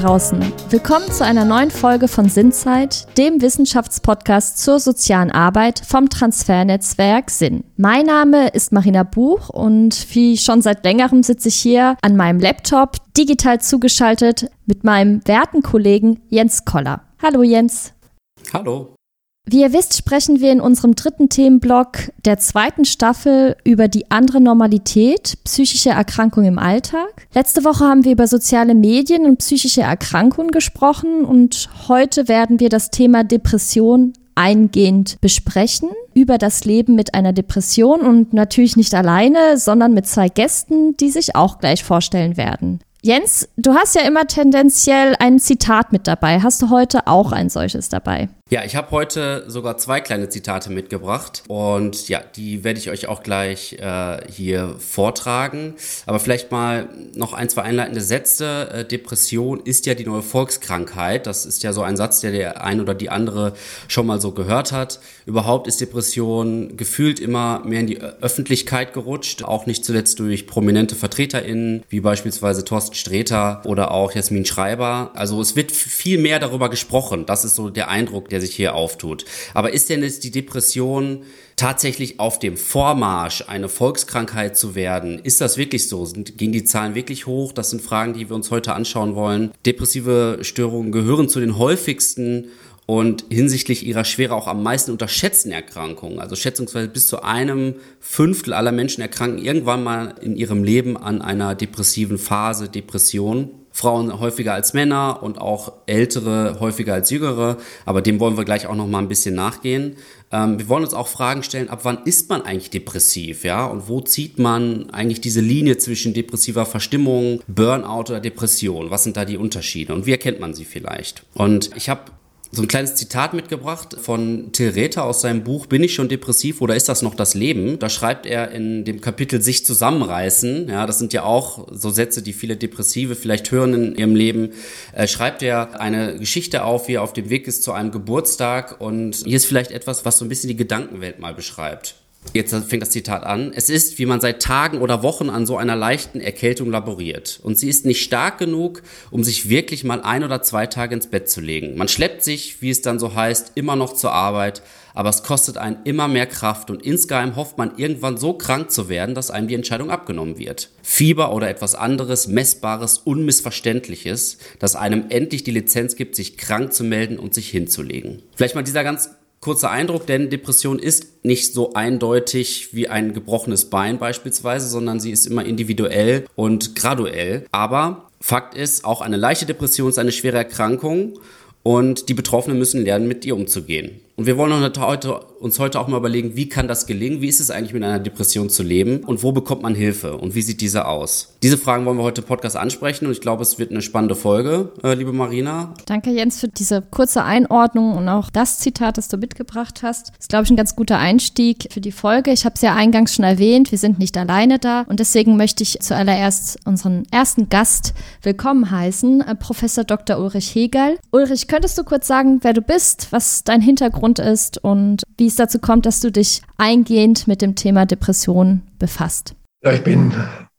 draußen. Willkommen zu einer neuen Folge von Sinnzeit, dem Wissenschaftspodcast zur sozialen Arbeit vom Transfernetzwerk Sinn. Mein Name ist Marina Buch und wie schon seit längerem sitze ich hier an meinem Laptop, digital zugeschaltet, mit meinem werten Kollegen Jens Koller. Hallo Jens. Hallo. Wie ihr wisst, sprechen wir in unserem dritten Themenblock der zweiten Staffel über die andere Normalität, psychische Erkrankung im Alltag. Letzte Woche haben wir über soziale Medien und psychische Erkrankungen gesprochen und heute werden wir das Thema Depression eingehend besprechen über das Leben mit einer Depression und natürlich nicht alleine, sondern mit zwei Gästen, die sich auch gleich vorstellen werden. Jens, du hast ja immer tendenziell ein Zitat mit dabei. Hast du heute auch ein solches dabei? Ja, ich habe heute sogar zwei kleine Zitate mitgebracht und ja, die werde ich euch auch gleich äh, hier vortragen. Aber vielleicht mal noch ein, zwei einleitende Sätze. Äh, Depression ist ja die neue Volkskrankheit. Das ist ja so ein Satz, der der ein oder die andere schon mal so gehört hat. Überhaupt ist Depression gefühlt immer mehr in die Öffentlichkeit gerutscht, auch nicht zuletzt durch prominente VertreterInnen, wie beispielsweise Thorsten Sträter oder auch Jasmin Schreiber. Also es wird viel mehr darüber gesprochen. Das ist so der Eindruck, der der sich hier auftut. Aber ist denn jetzt die Depression tatsächlich auf dem Vormarsch, eine Volkskrankheit zu werden? Ist das wirklich so? gehen die Zahlen wirklich hoch? Das sind Fragen, die wir uns heute anschauen wollen. Depressive Störungen gehören zu den häufigsten und hinsichtlich ihrer Schwere auch am meisten unterschätzten Erkrankungen. Also schätzungsweise bis zu einem Fünftel aller Menschen erkranken irgendwann mal in ihrem Leben an einer depressiven Phase, Depression. Frauen häufiger als Männer und auch ältere häufiger als jüngere, aber dem wollen wir gleich auch noch mal ein bisschen nachgehen. Ähm, wir wollen uns auch Fragen stellen, ab wann ist man eigentlich depressiv, ja? Und wo zieht man eigentlich diese Linie zwischen depressiver Verstimmung, Burnout oder Depression? Was sind da die Unterschiede und wie erkennt man sie vielleicht? Und ich habe so ein kleines Zitat mitgebracht von Till Rether aus seinem Buch Bin ich schon depressiv oder ist das noch das Leben? Da schreibt er in dem Kapitel sich zusammenreißen. Ja, das sind ja auch so Sätze, die viele Depressive vielleicht hören in ihrem Leben. Äh, schreibt er eine Geschichte auf, wie er auf dem Weg ist zu einem Geburtstag und hier ist vielleicht etwas, was so ein bisschen die Gedankenwelt mal beschreibt. Jetzt fängt das Zitat an. Es ist, wie man seit Tagen oder Wochen an so einer leichten Erkältung laboriert. Und sie ist nicht stark genug, um sich wirklich mal ein oder zwei Tage ins Bett zu legen. Man schleppt sich, wie es dann so heißt, immer noch zur Arbeit, aber es kostet einen immer mehr Kraft und insgeheim hofft man irgendwann so krank zu werden, dass einem die Entscheidung abgenommen wird. Fieber oder etwas anderes, messbares, unmissverständliches, das einem endlich die Lizenz gibt, sich krank zu melden und sich hinzulegen. Vielleicht mal dieser ganz kurzer Eindruck, denn Depression ist nicht so eindeutig wie ein gebrochenes Bein beispielsweise, sondern sie ist immer individuell und graduell. Aber Fakt ist, auch eine leichte Depression ist eine schwere Erkrankung und die Betroffenen müssen lernen, mit ihr umzugehen. Und wir wollen uns heute auch mal überlegen, wie kann das gelingen? Wie ist es eigentlich mit einer Depression zu leben? Und wo bekommt man Hilfe? Und wie sieht diese aus? Diese Fragen wollen wir heute im Podcast ansprechen und ich glaube, es wird eine spannende Folge, äh, liebe Marina. Danke, Jens, für diese kurze Einordnung und auch das Zitat, das du mitgebracht hast. Das ist, glaube ich, ein ganz guter Einstieg für die Folge. Ich habe es ja eingangs schon erwähnt, wir sind nicht alleine da und deswegen möchte ich zuallererst unseren ersten Gast willkommen heißen, äh, Professor Dr. Ulrich Hegel. Ulrich, könntest du kurz sagen, wer du bist, was dein Hintergrund Hintergrund ist und wie es dazu kommt, dass du dich eingehend mit dem Thema Depression befasst. Ja, ich bin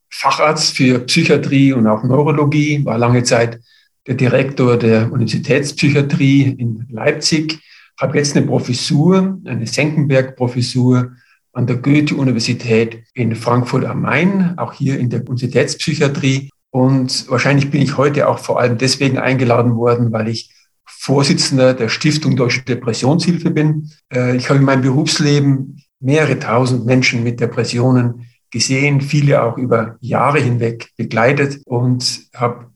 Facharzt für Psychiatrie und auch Neurologie, war lange Zeit der Direktor der Universitätspsychiatrie in Leipzig, habe jetzt eine Professur, eine Senckenberg-Professur an der Goethe-Universität in Frankfurt am Main, auch hier in der Universitätspsychiatrie. Und wahrscheinlich bin ich heute auch vor allem deswegen eingeladen worden, weil ich Vorsitzender der Stiftung Deutsche Depressionshilfe bin. Äh, ich habe in meinem Berufsleben mehrere tausend Menschen mit Depressionen gesehen, viele auch über Jahre hinweg begleitet und habe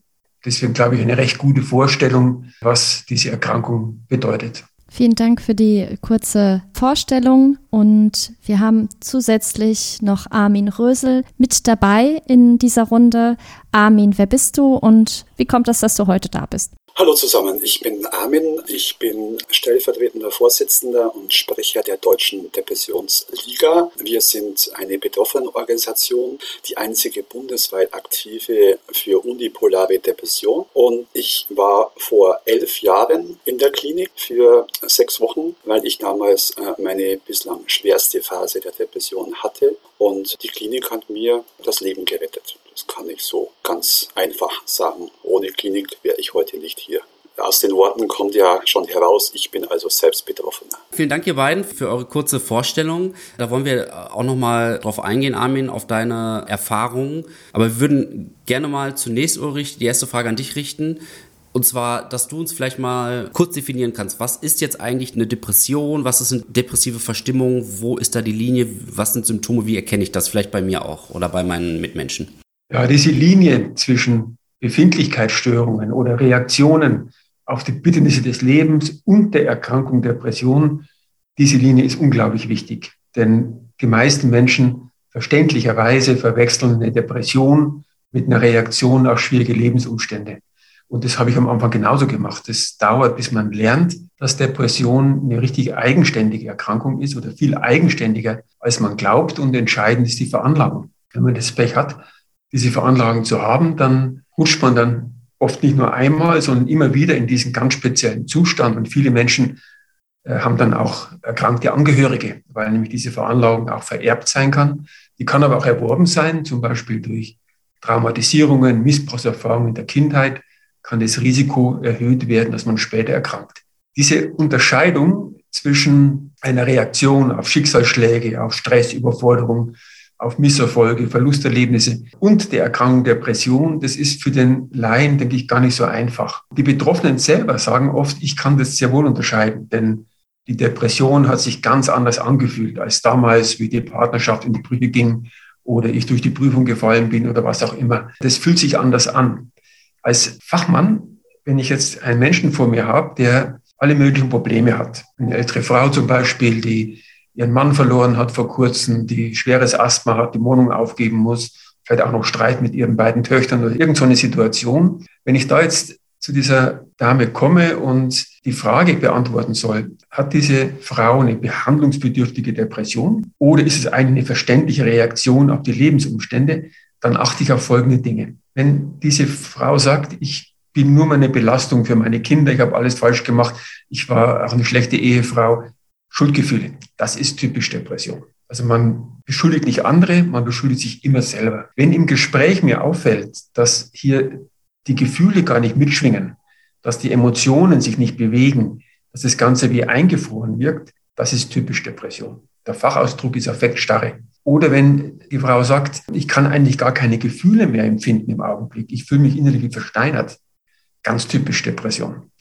deswegen, glaube ich, eine recht gute Vorstellung, was diese Erkrankung bedeutet. Vielen Dank für die kurze Vorstellung und wir haben zusätzlich noch Armin Rösel mit dabei in dieser Runde. Armin, wer bist du und wie kommt es, dass du heute da bist? Hallo zusammen, ich bin Armin, ich bin stellvertretender Vorsitzender und Sprecher der Deutschen Depressionsliga. Wir sind eine Betroffenenorganisation, die einzige bundesweit aktive für unipolare Depression. Und ich war vor elf Jahren in der Klinik für sechs Wochen, weil ich damals äh, meine bislang schwerste Phase der Depression hatte. Und die Klinik hat mir das Leben gerettet. Das kann ich so ganz einfach sagen. Ohne Klinik wäre ich heute nicht hier. Aus den Worten kommt ja schon heraus, ich bin also selbst Betroffener. Vielen Dank, ihr beiden, für eure kurze Vorstellung. Da wollen wir auch nochmal drauf eingehen, Armin, auf deine Erfahrungen. Aber wir würden gerne mal zunächst, Ulrich, die erste Frage an dich richten. Und zwar, dass du uns vielleicht mal kurz definieren kannst, was ist jetzt eigentlich eine Depression, was ist eine depressive Verstimmung, wo ist da die Linie, was sind Symptome, wie erkenne ich das vielleicht bei mir auch oder bei meinen Mitmenschen? Ja, diese Linie zwischen Befindlichkeitsstörungen oder Reaktionen auf die Bitternisse des Lebens und der Erkrankung Depression, diese Linie ist unglaublich wichtig. Denn die meisten Menschen verständlicherweise verwechseln eine Depression mit einer Reaktion auf schwierige Lebensumstände. Und das habe ich am Anfang genauso gemacht. Es dauert, bis man lernt, dass Depression eine richtig eigenständige Erkrankung ist oder viel eigenständiger, als man glaubt. Und entscheidend ist die Veranlagung. Wenn man das Pech hat, diese Veranlagung zu haben, dann rutscht man dann oft nicht nur einmal, sondern immer wieder in diesen ganz speziellen Zustand. Und viele Menschen äh, haben dann auch erkrankte Angehörige, weil nämlich diese Veranlagung auch vererbt sein kann. Die kann aber auch erworben sein, zum Beispiel durch Traumatisierungen, Missbrauchserfahrungen in der Kindheit, kann das Risiko erhöht werden, dass man später erkrankt. Diese Unterscheidung zwischen einer Reaktion auf Schicksalsschläge, auf Stress, Überforderung, auf Misserfolge, Verlusterlebnisse und der Erkrankung Depression, das ist für den Laien, denke ich, gar nicht so einfach. Die Betroffenen selber sagen oft, ich kann das sehr wohl unterscheiden, denn die Depression hat sich ganz anders angefühlt als damals, wie die Partnerschaft in die Brüche ging oder ich durch die Prüfung gefallen bin oder was auch immer. Das fühlt sich anders an. Als Fachmann, wenn ich jetzt einen Menschen vor mir habe, der alle möglichen Probleme hat, eine ältere Frau zum Beispiel, die ihren Mann verloren hat vor kurzem, die schweres Asthma hat, die Wohnung aufgeben muss, vielleicht auch noch Streit mit ihren beiden Töchtern oder irgend so Situation. Wenn ich da jetzt zu dieser Dame komme und die Frage beantworten soll, hat diese Frau eine behandlungsbedürftige Depression oder ist es eine verständliche Reaktion auf die Lebensumstände, dann achte ich auf folgende Dinge. Wenn diese Frau sagt, ich bin nur meine Belastung für meine Kinder, ich habe alles falsch gemacht, ich war auch eine schlechte Ehefrau, Schuldgefühle. Das ist typisch Depression. Also man beschuldigt nicht andere, man beschuldigt sich immer selber. Wenn im Gespräch mir auffällt, dass hier die Gefühle gar nicht mitschwingen, dass die Emotionen sich nicht bewegen, dass das Ganze wie eingefroren wirkt, das ist typisch Depression. Der Fachausdruck ist Affektstarre. Oder wenn die Frau sagt, ich kann eigentlich gar keine Gefühle mehr empfinden im Augenblick, ich fühle mich innerlich wie versteinert, ganz typisch Depression.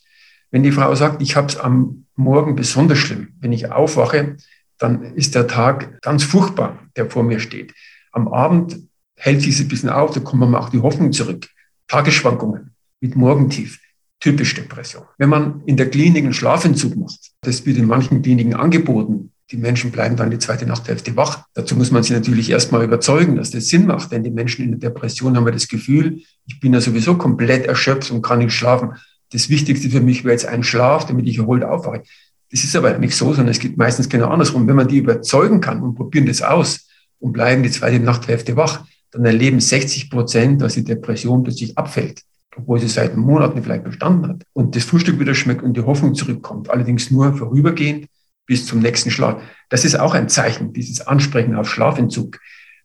Wenn die Frau sagt, ich habe es am Morgen besonders schlimm, wenn ich aufwache, dann ist der Tag ganz furchtbar, der vor mir steht. Am Abend hält sich ein bisschen auf, da kommt man auch die Hoffnung zurück. Tagesschwankungen mit Morgentief, typisch Depression. Wenn man in der Klinik einen Schlafentzug macht, das wird in manchen Kliniken angeboten, die Menschen bleiben dann die zweite Nachthälfte wach. Dazu muss man sie natürlich erstmal überzeugen, dass das Sinn macht, denn die Menschen in der Depression haben ja das Gefühl, ich bin ja sowieso komplett erschöpft und kann nicht schlafen das Wichtigste für mich wäre jetzt ein Schlaf, damit ich erholt aufwache. Das ist aber nicht so, sondern es geht meistens genau andersrum. Wenn man die überzeugen kann und probieren das aus und bleiben die zweite Nachthälfte wach, dann erleben 60 Prozent, dass die Depression plötzlich abfällt, obwohl sie seit Monaten vielleicht bestanden hat. Und das Frühstück wieder schmeckt und die Hoffnung zurückkommt. Allerdings nur vorübergehend bis zum nächsten Schlaf. Das ist auch ein Zeichen, dieses Ansprechen auf Schlafentzug.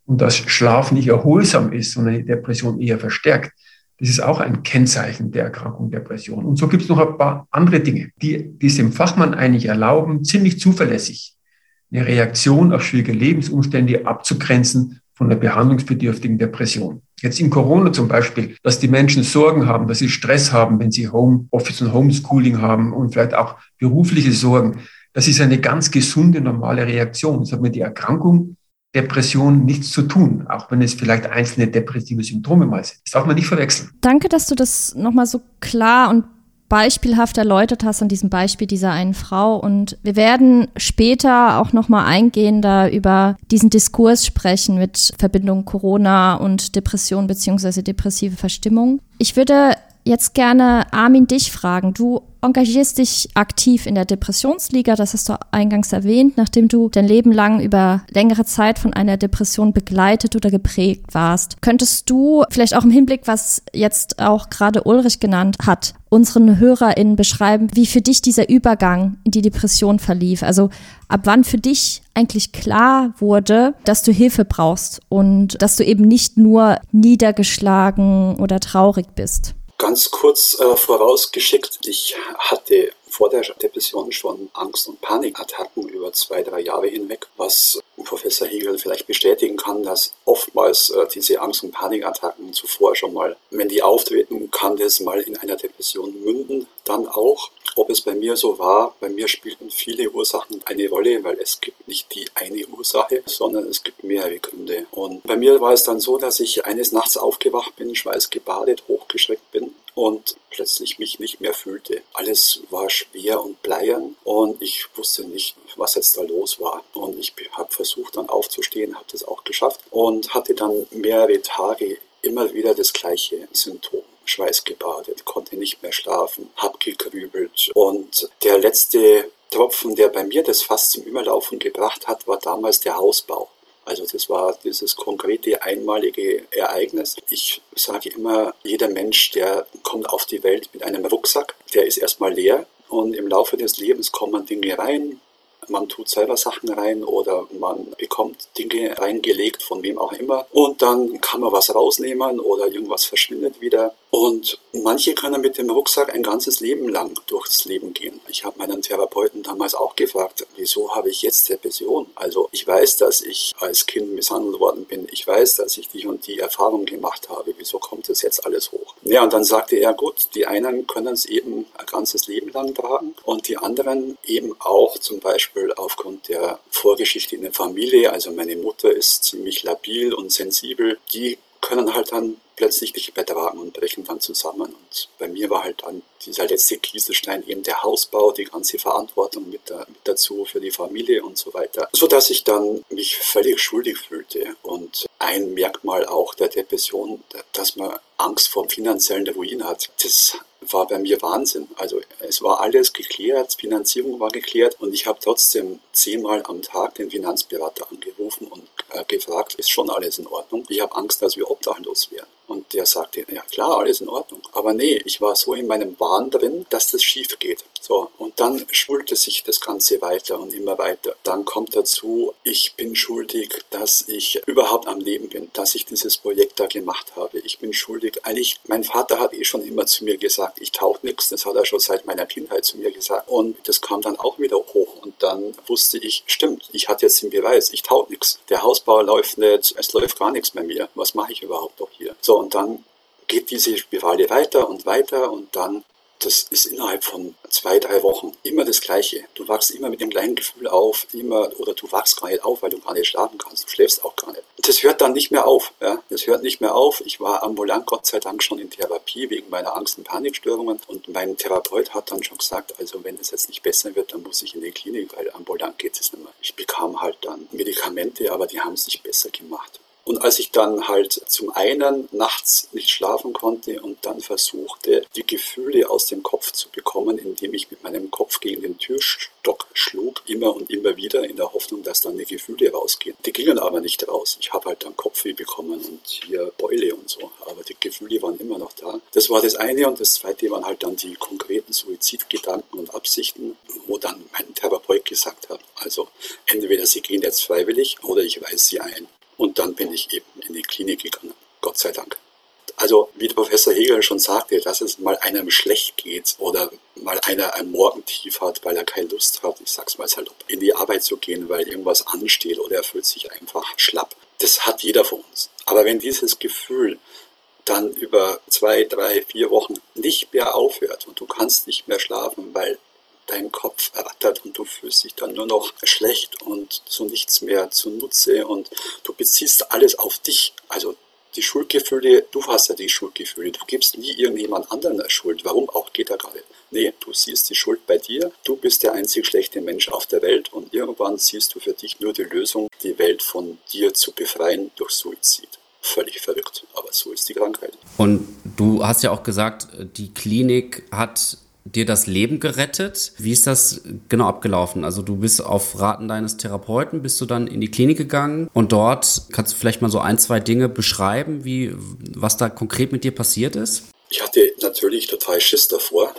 Und dass Schlaf nicht erholsam ist, sondern die Depression eher verstärkt. Das ist auch ein Kennzeichen der Erkrankung Depression. Und so gibt es noch ein paar andere Dinge, die, die es dem Fachmann eigentlich erlauben, ziemlich zuverlässig eine Reaktion auf schwierige Lebensumstände abzugrenzen von der behandlungsbedürftigen Depression. Jetzt in Corona zum Beispiel, dass die Menschen Sorgen haben, dass sie Stress haben, wenn sie Homeoffice und Homeschooling haben und vielleicht auch berufliche Sorgen. Das ist eine ganz gesunde, normale Reaktion. Das hat mit der Erkrankung Depression nichts zu tun, auch wenn es vielleicht einzelne depressive Symptome mal sind. Das darf man nicht verwechseln. Danke, dass du das nochmal so klar und beispielhaft erläutert hast an diesem Beispiel dieser einen Frau. Und wir werden später auch nochmal eingehender über diesen Diskurs sprechen mit Verbindung Corona und Depression beziehungsweise depressive Verstimmung. Ich würde jetzt gerne Armin dich fragen. Du engagierst dich aktiv in der Depressionsliga, das hast du eingangs erwähnt, nachdem du dein Leben lang über längere Zeit von einer Depression begleitet oder geprägt warst. Könntest du vielleicht auch im Hinblick, was jetzt auch gerade Ulrich genannt hat, unseren HörerInnen beschreiben, wie für dich dieser Übergang in die Depression verlief? Also ab wann für dich eigentlich klar wurde, dass du Hilfe brauchst und dass du eben nicht nur niedergeschlagen oder traurig bist? Ganz kurz äh, vorausgeschickt, ich hatte vor der Depression schon Angst- und Panikattacken über zwei, drei Jahre hinweg, was Professor Hegel vielleicht bestätigen kann, dass oftmals äh, diese Angst- und Panikattacken zuvor schon mal, wenn die auftreten, kann das mal in einer Depression münden. Dann auch, ob es bei mir so war, bei mir spielten viele Ursachen eine Rolle, weil es gibt nicht die eine Ursache, sondern es gibt mehrere Gründe. Und bei mir war es dann so, dass ich eines Nachts aufgewacht bin, schweißgebadet, hochgeschreckt bin und plötzlich mich nicht mehr fühlte. Alles war schwer und bleiern und ich wusste nicht, was jetzt da los war. Und ich habe versucht dann aufzustehen, habe das auch geschafft und hatte dann mehrere Tage immer wieder das gleiche Symptom. Schweißgebadet, konnte nicht mehr schlafen, hab gegrübelt und der letzte Tropfen, der bei mir das Fass zum Überlaufen gebracht hat, war damals der Hausbau. Also das war dieses konkrete einmalige Ereignis. Ich sage immer, jeder Mensch, der kommt auf die Welt mit einem Rucksack, der ist erstmal leer und im Laufe des Lebens kommen Dinge rein, man tut selber Sachen rein oder man bekommt Dinge reingelegt, von wem auch immer. Und dann kann man was rausnehmen oder irgendwas verschwindet wieder. Und manche können mit dem Rucksack ein ganzes Leben lang durchs Leben gehen. Ich habe meinen Therapeuten damals auch gefragt, wieso habe ich jetzt Depression? Also ich weiß, dass ich als Kind misshandelt worden bin. Ich weiß, dass ich die und die Erfahrung gemacht habe. Wieso kommt das jetzt alles hoch? Ja, und dann sagte er, gut, die einen können es eben ein ganzes Leben lang tragen und die anderen eben auch zum Beispiel aufgrund der Vorgeschichte in der Familie. Also meine Mutter ist ziemlich labil und sensibel. Die können halt dann plötzlich mehr tragen und brechen dann zusammen. Und bei mir war halt dann dieser letzte Kieselstein eben der Hausbau, die ganze Verantwortung mit, da, mit dazu für die Familie und so weiter. So dass ich dann mich völlig schuldig fühlte. Und ein Merkmal auch der Depression, dass man Angst vor dem finanziellen Ruin hat. Das war bei mir Wahnsinn. Also es war alles geklärt, Finanzierung war geklärt und ich habe trotzdem zehnmal am Tag den Finanzberater angerufen und äh, gefragt, ist schon alles in Ordnung? Ich habe Angst, dass wir obdachlos werden. Und der sagte, ja klar, alles in Ordnung. Aber nee, ich war so in meinem Wahn drin, dass das schief geht. So, und dann schulte sich das Ganze weiter und immer weiter. Dann kommt dazu, ich bin schuldig, dass ich überhaupt am Leben bin, dass ich dieses Projekt da gemacht habe. Ich bin schuldig. Eigentlich, mein Vater hat eh schon immer zu mir gesagt, ich tauche nichts. Das hat er schon seit meiner Kindheit zu mir gesagt. Und das kam dann auch wieder hoch. Und dann wusste ich, stimmt, ich hatte jetzt den Beweis, ich tauche nichts. Der Hausbau läuft nicht, es läuft gar nichts bei mir. Was mache ich überhaupt noch? So, und dann geht diese Spirale weiter und weiter und dann, das ist innerhalb von zwei, drei Wochen immer das Gleiche. Du wachst immer mit dem gleichen Gefühl auf, immer, oder du wachst gar nicht auf, weil du gar nicht schlafen kannst. Du schläfst auch gar nicht. Das hört dann nicht mehr auf. Ja? Das hört nicht mehr auf. Ich war ambulant Gott sei Dank schon in Therapie wegen meiner Angst- und Panikstörungen und mein Therapeut hat dann schon gesagt, also wenn es jetzt nicht besser wird, dann muss ich in die Klinik, weil ambulant geht es nicht mehr. Ich bekam halt dann Medikamente, aber die haben es nicht besser gemacht. Und als ich dann halt zum einen nachts nicht schlafen konnte und dann versuchte, die Gefühle aus dem Kopf zu bekommen, indem ich mit meinem Kopf gegen den Türstock schlug, immer und immer wieder in der Hoffnung, dass dann die Gefühle rausgehen. Die gingen aber nicht raus. Ich habe halt dann Kopfweh bekommen und hier Beule und so. Aber die Gefühle waren immer noch da. Das war das eine und das zweite waren halt dann die konkreten Suizidgedanken und Absichten, wo dann mein Therapeut gesagt hat, also entweder Sie gehen jetzt freiwillig oder ich weise Sie ein. Und dann bin ich eben in die Klinik gegangen. Gott sei Dank. Also, wie der Professor Hegel schon sagte, dass es mal einem schlecht geht oder mal einer ein Morgentief hat, weil er keine Lust hat, ich sag's mal salopp, in die Arbeit zu gehen, weil irgendwas ansteht oder er fühlt sich einfach schlapp. Das hat jeder von uns. Aber wenn dieses Gefühl dann über zwei, drei, vier Wochen nicht mehr aufhört und du kannst nicht mehr schlafen, weil dein Kopf errattert und du fühlst dich dann nur noch schlecht und zu nichts mehr zunutze und du beziehst alles auf dich. Also die Schuldgefühle, du hast ja die Schuldgefühle, du gibst nie irgendjemand anderen Schuld. Warum auch geht er gerade? Nee, du siehst die Schuld bei dir, du bist der einzig schlechte Mensch auf der Welt und irgendwann siehst du für dich nur die Lösung, die Welt von dir zu befreien durch Suizid völlig verrückt, aber so ist die Krankheit. Und Du hast ja auch gesagt, die Klinik hat dir das Leben gerettet. Wie ist das genau abgelaufen? Also du bist auf Raten deines Therapeuten, bist du dann in die Klinik gegangen und dort kannst du vielleicht mal so ein, zwei Dinge beschreiben, wie was da konkret mit dir passiert ist? Ich hatte natürlich total Schiss davor.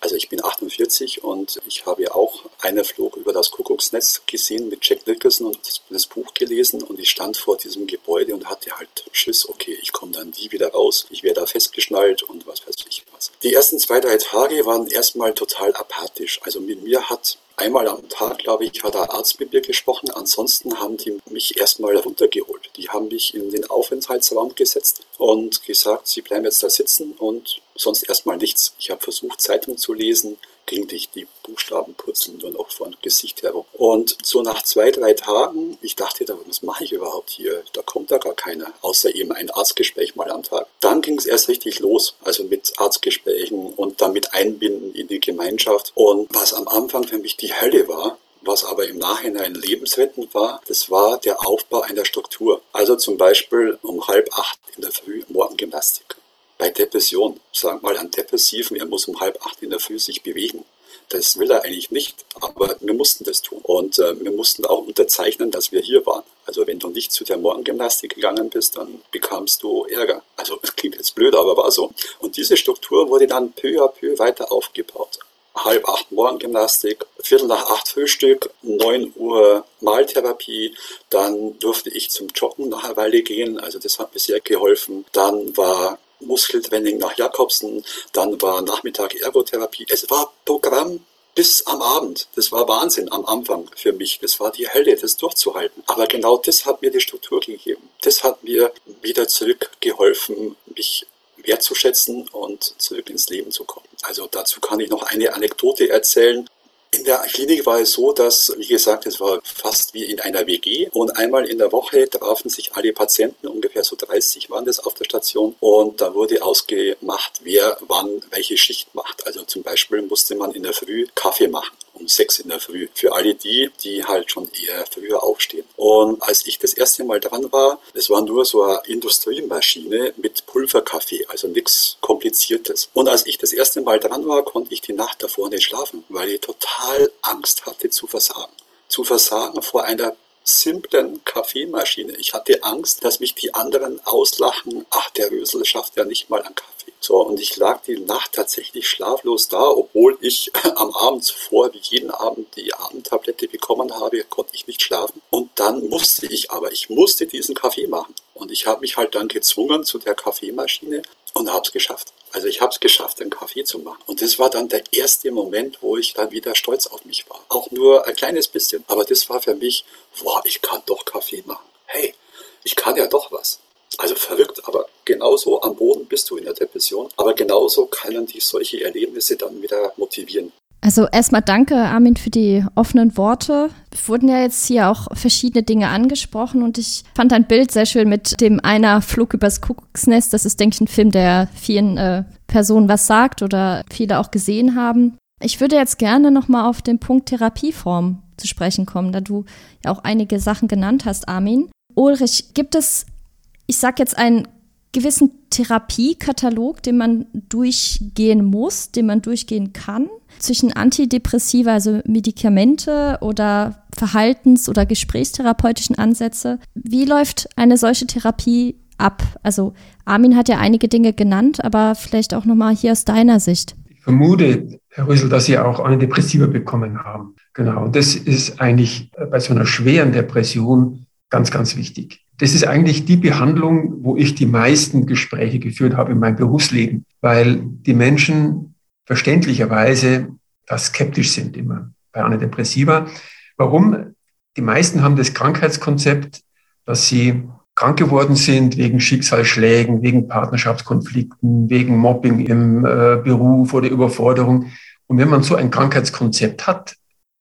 Also ich bin 48 und ich habe auch eine Flug über das Kuckucksnetz gesehen mit Jack Nicholson und das, das, Buch gelesen und ich stand vor diesem Gebäude und hatte halt Schiss, okay, ich komme dann nie wieder raus, ich werde da festgeschnallt und was weiß ich was. Die ersten zwei, drei Tage waren erstmal total apathisch. Also mit mir hat einmal am Tag, glaube ich, hat der Arzt mit mir gesprochen. Ansonsten haben die mich erstmal runtergeholt. Die haben mich in den Aufenthaltsraum gesetzt und gesagt, sie bleiben jetzt da sitzen und sonst erstmal nichts. Ich habe versucht, Zeitung zu lesen, ging dich die Buchstaben purzeln nur noch von Gesicht herum. Und so nach zwei, drei Tagen, ich dachte, was mache ich überhaupt hier? Da kommt da gar keiner, außer eben ein Arztgespräch mal am Tag. Dann ging es erst richtig los, also mit Arztgesprächen und damit Einbinden in die Gemeinschaft. Und was am Anfang für mich die Hölle war, was aber im Nachhinein lebensrettend war, das war der Aufbau einer Struktur. Also zum Beispiel um halb acht in der Früh Morgengymnastik. Bei Depression, sag mal an Depressiven, er muss um halb acht in der Früh sich bewegen. Das will er eigentlich nicht, aber wir mussten das tun. Und äh, wir mussten auch unterzeichnen, dass wir hier waren. Also wenn du nicht zu der Morgengymnastik gegangen bist, dann bekamst du Ärger. Also das klingt jetzt blöd, aber war so. Und diese Struktur wurde dann peu à peu weiter aufgebaut. Halb acht Morgengymnastik, Viertel nach acht Frühstück, neun Uhr Maltherapie, dann durfte ich zum Joggen nach einer Weile gehen, also das hat mir sehr geholfen. Dann war Muskeltraining nach Jakobsen, dann war Nachmittag Ergotherapie. Es war Programm bis am Abend. Das war Wahnsinn am Anfang für mich. Das war die Hölle, das durchzuhalten. Aber genau das hat mir die Struktur gegeben. Das hat mir wieder zurückgeholfen, mich wertzuschätzen und zurück ins Leben zu kommen. Also dazu kann ich noch eine Anekdote erzählen. In der Klinik war es so, dass, wie gesagt, es war fast wie in einer WG und einmal in der Woche trafen sich alle Patienten, ungefähr so 30 waren das auf der Station. Und da wurde ausgemacht, wer wann welche Schicht macht. Also zum Beispiel musste man in der Früh Kaffee machen um sechs in der Früh. Für alle die, die halt schon eher früher aufstehen. Und als ich das erste Mal dran war, es war nur so eine Industriemaschine mit Pulverkaffee, also nichts Kompliziertes. Und als ich das erste Mal dran war, konnte ich die Nacht davor nicht schlafen, weil ich total Angst hatte zu versagen. Zu versagen vor einer simplen Kaffeemaschine. Ich hatte Angst, dass mich die anderen auslachen. Ach, der Rösel schafft ja nicht mal einen Kaffee. So, und ich lag die Nacht tatsächlich schlaflos da, obwohl ich am Abend zuvor, wie jeden Abend, die Abendtablette bekommen habe, konnte ich nicht schlafen. Und dann musste ich aber, ich musste diesen Kaffee machen. Und ich habe mich halt dann gezwungen zu der Kaffeemaschine und habe es geschafft. Also ich habe es geschafft, einen Kaffee zu machen. Und das war dann der erste Moment, wo ich dann wieder stolz auf mich war. Auch nur ein kleines bisschen. Aber das war für mich, boah, ich kann doch Kaffee machen. Hey, ich kann ja doch was. Also verrückt, aber genauso am Boden bist du in der Depression. Aber genauso können dich solche Erlebnisse dann wieder motivieren. Also erstmal danke, Armin, für die offenen Worte. Es wurden ja jetzt hier auch verschiedene Dinge angesprochen und ich fand dein Bild sehr schön mit dem einer Flug übers Kuckucksnest. Das ist, denke ich, ein Film, der vielen äh, Personen was sagt oder viele auch gesehen haben. Ich würde jetzt gerne nochmal auf den Punkt Therapieform zu sprechen kommen, da du ja auch einige Sachen genannt hast, Armin. Ulrich, gibt es ich sage jetzt einen gewissen Therapiekatalog, den man durchgehen muss, den man durchgehen kann, zwischen Antidepressiva, also Medikamente oder Verhaltens- oder Gesprächstherapeutischen Ansätze. Wie läuft eine solche Therapie ab? Also Armin hat ja einige Dinge genannt, aber vielleicht auch nochmal hier aus deiner Sicht. Ich vermute, Herr Rüssel, dass Sie auch Antidepressiva bekommen haben. Genau, das ist eigentlich bei so einer schweren Depression ganz, ganz wichtig. Das ist eigentlich die Behandlung, wo ich die meisten Gespräche geführt habe in meinem Berufsleben, weil die Menschen verständlicherweise da skeptisch sind immer bei Antidepressiva. Warum? Die meisten haben das Krankheitskonzept, dass sie krank geworden sind wegen Schicksalsschlägen, wegen Partnerschaftskonflikten, wegen Mobbing im äh, Beruf oder Überforderung. Und wenn man so ein Krankheitskonzept hat,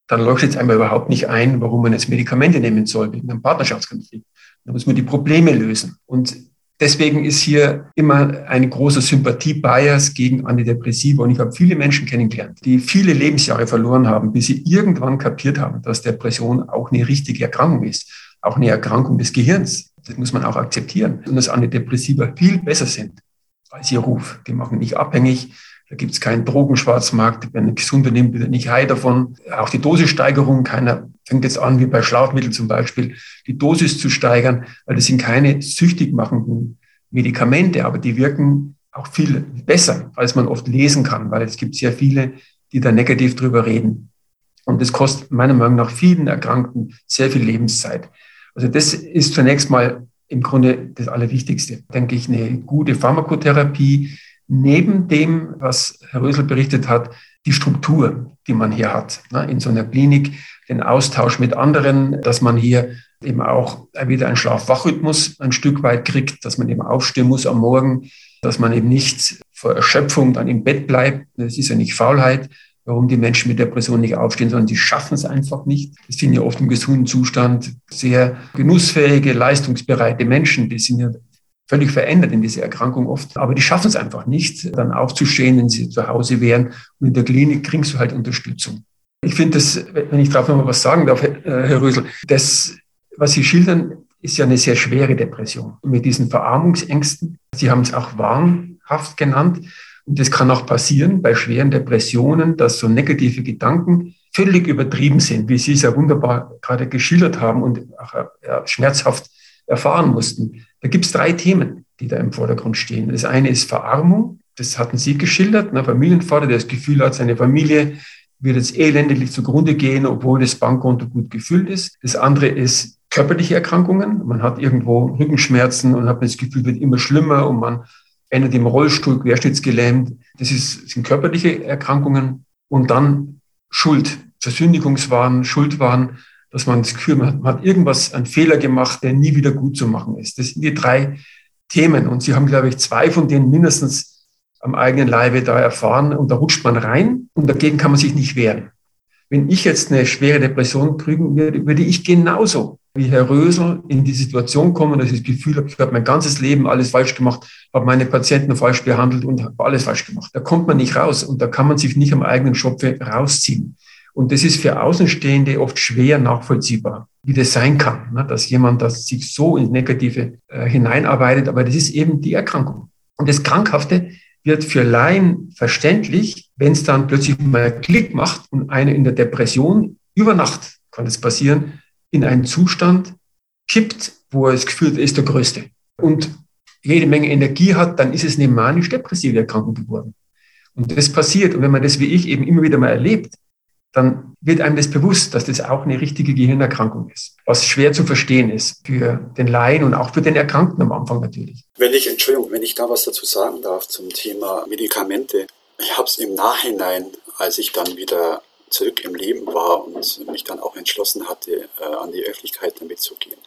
dann leuchtet es einmal überhaupt nicht ein, warum man jetzt Medikamente nehmen soll wegen einem Partnerschaftskonflikt. Da muss man die Probleme lösen. Und deswegen ist hier immer ein großer Sympathie-Bias gegen Antidepressiva. Und ich habe viele Menschen kennengelernt, die viele Lebensjahre verloren haben, bis sie irgendwann kapiert haben, dass Depression auch eine richtige Erkrankung ist, auch eine Erkrankung des Gehirns. Das muss man auch akzeptieren. Und dass Antidepressiva viel besser sind als ihr Ruf. Die machen nicht abhängig. Da gibt es keinen Drogenschwarzmarkt. Wenn ein Gesunder nimmt, wird nicht high davon. Auch die Dosissteigerung, keiner fängt jetzt an, wie bei Schlafmitteln zum Beispiel, die Dosis zu steigern, weil das sind keine süchtig machenden Medikamente, aber die wirken auch viel besser, als man oft lesen kann, weil es gibt sehr viele, die da negativ drüber reden. Und das kostet meiner Meinung nach vielen Erkrankten sehr viel Lebenszeit. Also das ist zunächst mal im Grunde das Allerwichtigste. Denke ich, eine gute Pharmakotherapie, neben dem, was Herr Rösel berichtet hat, die Struktur, die man hier hat ne, in so einer Klinik, den Austausch mit anderen, dass man hier eben auch wieder einen Schlaf-Wach-Rhythmus ein Stück weit kriegt, dass man eben aufstehen muss am Morgen, dass man eben nicht vor Erschöpfung dann im Bett bleibt. Das ist ja nicht Faulheit, warum die Menschen mit Depression nicht aufstehen, sondern sie schaffen es einfach nicht. Das sind ja oft im gesunden Zustand sehr genussfähige, leistungsbereite Menschen. Die sind ja völlig verändert in dieser Erkrankung oft. Aber die schaffen es einfach nicht, dann aufzustehen, wenn sie zu Hause wären. Und in der Klinik kriegst du halt Unterstützung. Ich finde das, wenn ich darauf nochmal was sagen darf, Herr Rösel, das, was Sie schildern, ist ja eine sehr schwere Depression. Mit diesen Verarmungsängsten, Sie haben es auch wahnhaft genannt. Und das kann auch passieren bei schweren Depressionen, dass so negative Gedanken völlig übertrieben sind, wie Sie es ja wunderbar gerade geschildert haben und auch ja, schmerzhaft erfahren mussten. Da gibt es drei Themen, die da im Vordergrund stehen. Das eine ist Verarmung, das hatten Sie geschildert, ein Familienvater, der das Gefühl hat, seine Familie wird jetzt elendlich zugrunde gehen, obwohl das Bankkonto gut gefüllt ist. Das andere ist körperliche Erkrankungen. Man hat irgendwo Rückenschmerzen und hat das Gefühl, wird immer schlimmer und man endet im Rollstuhl, querschnittsgelähmt. Das ist, sind körperliche Erkrankungen. Und dann Schuld, Versündigungswahn, Schuldwahn, dass man das Gefühl hat, man hat irgendwas, einen Fehler gemacht, der nie wieder gut zu machen ist. Das sind die drei Themen. Und Sie haben, glaube ich, zwei von denen mindestens am eigenen Leibe da erfahren. Und da rutscht man rein und dagegen kann man sich nicht wehren. Wenn ich jetzt eine schwere Depression kriegen würde, würde ich genauso wie Herr Rösel in die Situation kommen, dass ich das Gefühl habe, ich habe mein ganzes Leben alles falsch gemacht, habe meine Patienten falsch behandelt und habe alles falsch gemacht. Da kommt man nicht raus und da kann man sich nicht am eigenen Schopfe rausziehen. Und das ist für Außenstehende oft schwer nachvollziehbar, wie das sein kann, ne? dass jemand das sich so ins Negative äh, hineinarbeitet. Aber das ist eben die Erkrankung. Und das Krankhafte wird für Laien verständlich, wenn es dann plötzlich mal Klick macht und eine in der Depression über Nacht kann das passieren, in einen Zustand kippt, wo er das Gefühl ist der Größte. Und jede Menge Energie hat, dann ist es eine manisch-depressive Erkrankung geworden. Und das passiert. Und wenn man das wie ich eben immer wieder mal erlebt, dann wird einem das bewusst, dass das auch eine richtige Gehirnerkrankung ist, was schwer zu verstehen ist für den Laien und auch für den Erkrankten am Anfang natürlich. Wenn ich, Entschuldigung, wenn ich da was dazu sagen darf zum Thema Medikamente. Ich habe es im Nachhinein, als ich dann wieder zurück im Leben war und mich dann auch entschlossen hatte, äh, an die Öffentlichkeit damit zu gehen.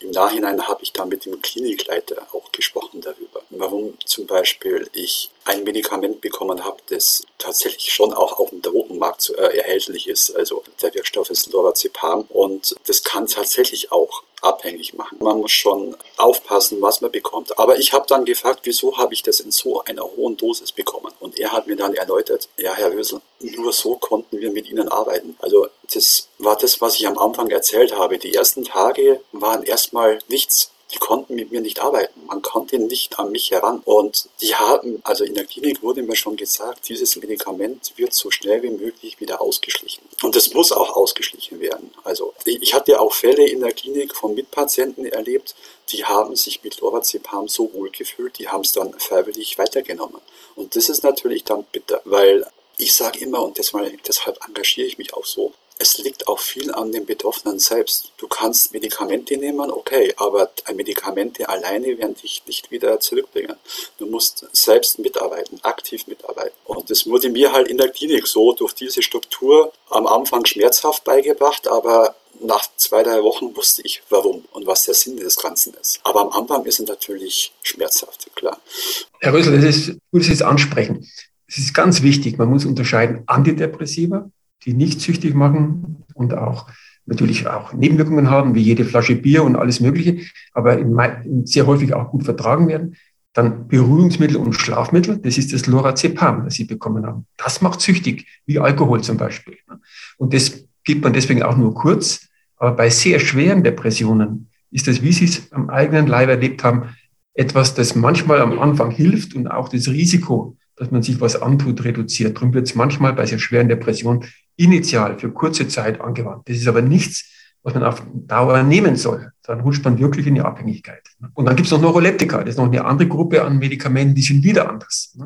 Im Nachhinein habe ich dann mit dem Klinikleiter auch gesprochen darüber, warum zum Beispiel ich ein Medikament bekommen habe, das tatsächlich schon auch auf dem Drogenmarkt äh, erhältlich ist. Also der Wirkstoff ist Lorazepam und das kann tatsächlich auch abhängig machen. Man muss schon aufpassen, was man bekommt. Aber ich habe dann gefragt, wieso habe ich das in so einer hohen Dosis bekommen? Und er hat mir dann erläutert, ja, Herr Rösel, nur so konnten wir mit Ihnen arbeiten. Also das war das, was ich am Anfang erzählt habe. Die ersten Tage waren erstmal nichts die konnten mit mir nicht arbeiten. Man konnte nicht an mich heran. Und die haben, also in der Klinik wurde mir schon gesagt, dieses Medikament wird so schnell wie möglich wieder ausgeschlichen. Und es muss auch ausgeschlichen werden. Also ich hatte auch Fälle in der Klinik von Mitpatienten erlebt, die haben sich mit Lorazepam so wohl gefühlt, die haben es dann freiwillig weitergenommen. Und das ist natürlich dann bitter, weil ich sage immer, und deshalb, deshalb engagiere ich mich auch so, es liegt auch viel an dem Betroffenen selbst. Du kannst Medikamente nehmen, okay, aber Medikamente alleine werden dich nicht wieder zurückbringen. Du musst selbst mitarbeiten, aktiv mitarbeiten. Und das wurde mir halt in der Klinik so durch diese Struktur am Anfang schmerzhaft beigebracht, aber nach zwei, drei Wochen wusste ich, warum und was der Sinn des Ganzen ist. Aber am Anfang ist es natürlich schmerzhaft, klar. Herr Rösel, das ist gut, Sie es ansprechen. Es ist ganz wichtig, man muss unterscheiden Antidepressiva die nicht süchtig machen und auch natürlich auch Nebenwirkungen haben, wie jede Flasche Bier und alles Mögliche, aber sehr häufig auch gut vertragen werden. Dann Beruhigungsmittel und Schlafmittel, das ist das Lorazepam, das Sie bekommen haben. Das macht süchtig, wie Alkohol zum Beispiel. Und das gibt man deswegen auch nur kurz. Aber bei sehr schweren Depressionen ist das, wie Sie es am eigenen Leib erlebt haben, etwas, das manchmal am Anfang hilft und auch das Risiko, dass man sich was antut, reduziert. Darum wird es manchmal bei sehr schweren Depressionen initial für kurze Zeit angewandt. Das ist aber nichts, was man auf Dauer nehmen soll. Dann rutscht man wirklich in die Abhängigkeit. Und dann gibt es noch Neuroleptika. Das ist noch eine andere Gruppe an Medikamenten, die sind wieder anders.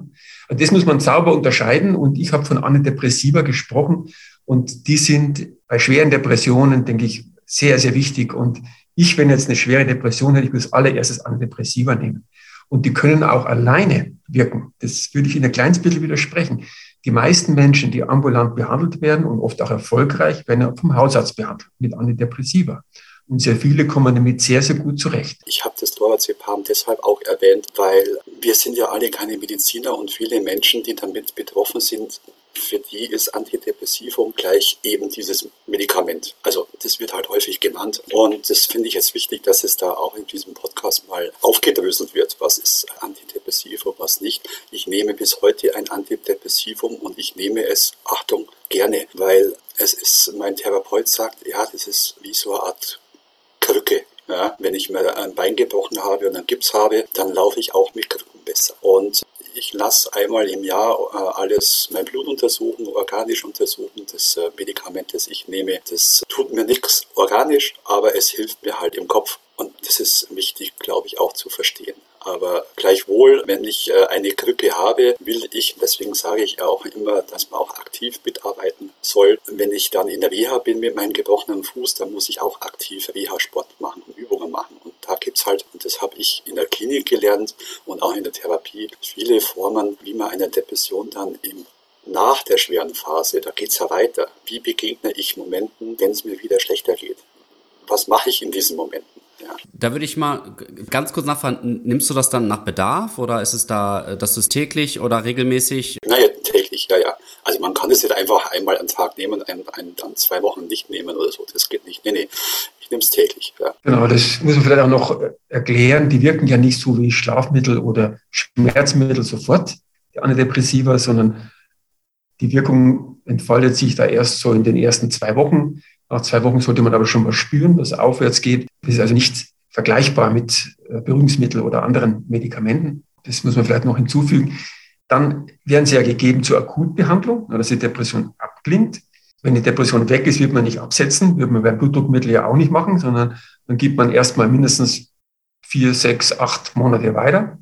Das muss man sauber unterscheiden. Und ich habe von Antidepressiva gesprochen. Und die sind bei schweren Depressionen, denke ich, sehr, sehr wichtig. Und ich, wenn jetzt eine schwere Depression hätte, ich würde als allererstes Antidepressiva nehmen. Und die können auch alleine wirken. Das würde ich in kleines bisschen widersprechen. Die meisten Menschen, die ambulant behandelt werden und oft auch erfolgreich, werden vom Hausarzt behandelt mit Antidepressiva. Und sehr viele kommen damit sehr, sehr gut zurecht. Ich habe das Lorazepam deshalb auch erwähnt, weil wir sind ja alle keine Mediziner und viele Menschen, die damit betroffen sind, für die ist Antidepressivum gleich eben dieses Medikament. Also das wird halt häufig genannt. Und das finde ich jetzt wichtig, dass es da auch in diesem Podcast mal aufgedröselt wird. Was ist Antidepressivum, was nicht? Ich nehme bis heute ein Antidepressivum und ich nehme es, Achtung, gerne, weil es ist, mein Therapeut sagt, ja, das ist wie so eine Art Krücke. Ja, wenn ich mir ein Bein gebrochen habe und einen Gips habe, dann laufe ich auch mit Krücken besser. Und ich lasse einmal im Jahr äh, alles, mein Blut untersuchen, organisch untersuchen. Das äh, Medikament, das ich nehme, das tut mir nichts organisch, aber es hilft mir halt im Kopf. Und das ist wichtig, glaube ich, auch zu verstehen. Aber gleichwohl, wenn ich äh, eine Krücke habe, will ich, deswegen sage ich auch immer, dass man auch aktiv mitarbeiten soll. Wenn ich dann in der Reha bin mit meinem gebrochenen Fuß, dann muss ich auch aktiv Reha-Sport machen und Übungen machen. Da gibt es halt, und das habe ich in der Klinik gelernt und auch in der Therapie, viele Formen, wie man einer Depression dann im nach der schweren Phase, da geht es ja weiter. Wie begegne ich Momenten, wenn es mir wieder schlechter geht? Was mache ich in diesen Momenten? Ja. Da würde ich mal ganz kurz nachfragen, nimmst du das dann nach Bedarf oder ist es da, das ist täglich oder regelmäßig? Naja, täglich, ja, ja. Also man kann es nicht einfach einmal am Tag nehmen und ein, ein, dann zwei Wochen nicht nehmen oder so. Das geht nicht. Nee, nee. Ich nehme es täglich. Ja. Genau, das muss man vielleicht auch noch erklären. Die wirken ja nicht so wie Schlafmittel oder Schmerzmittel sofort, die Antidepressiva, sondern die Wirkung entfaltet sich da erst so in den ersten zwei Wochen. Nach zwei Wochen sollte man aber schon mal spüren, dass es aufwärts geht. Das ist also nicht vergleichbar mit äh, Beruhigungsmitteln oder anderen Medikamenten. Das muss man vielleicht noch hinzufügen. Dann werden sie ja gegeben zur Akutbehandlung, dass die Depression abklingt. Wenn die Depression weg ist, wird man nicht absetzen, wird man beim Blutdruckmittel ja auch nicht machen, sondern dann gibt man erstmal mindestens vier, sechs, acht Monate weiter.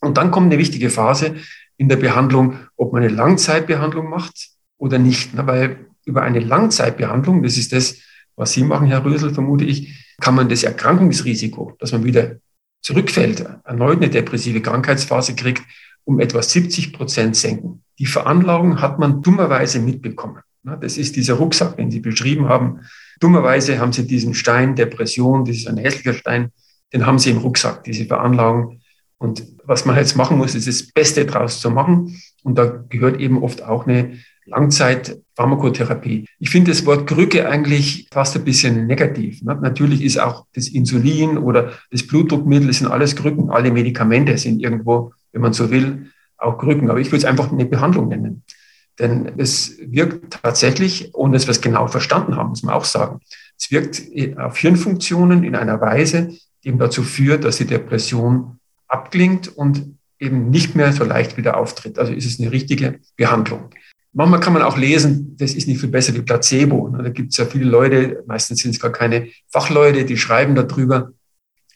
Und dann kommt eine wichtige Phase in der Behandlung, ob man eine Langzeitbehandlung macht oder nicht. Weil über eine Langzeitbehandlung, das ist das, was Sie machen, Herr Rösel, vermute ich, kann man das Erkrankungsrisiko, dass man wieder zurückfällt, erneut eine depressive Krankheitsphase kriegt, um etwa 70 Prozent senken. Die Veranlagung hat man dummerweise mitbekommen. Das ist dieser Rucksack, den Sie beschrieben haben. Dummerweise haben Sie diesen Stein Depression, das ist ein hässlicher Stein, den haben Sie im Rucksack, diese Veranlagung. Und was man jetzt machen muss, ist das Beste draus zu machen. Und da gehört eben oft auch eine Langzeit-Pharmakotherapie. Ich finde das Wort Krücke eigentlich fast ein bisschen negativ. Natürlich ist auch das Insulin oder das Blutdruckmittel, das sind alles Krücken. Alle Medikamente sind irgendwo, wenn man so will, auch Krücken. Aber ich würde es einfach eine Behandlung nennen. Denn es wirkt tatsächlich, ohne dass wir es genau verstanden haben, muss man auch sagen, es wirkt auf Hirnfunktionen in einer Weise, die eben dazu führt, dass die Depression abklingt und eben nicht mehr so leicht wieder auftritt. Also ist es eine richtige Behandlung. Manchmal kann man auch lesen, das ist nicht viel besser wie Placebo. Da gibt es ja viele Leute, meistens sind es gar keine Fachleute, die schreiben darüber.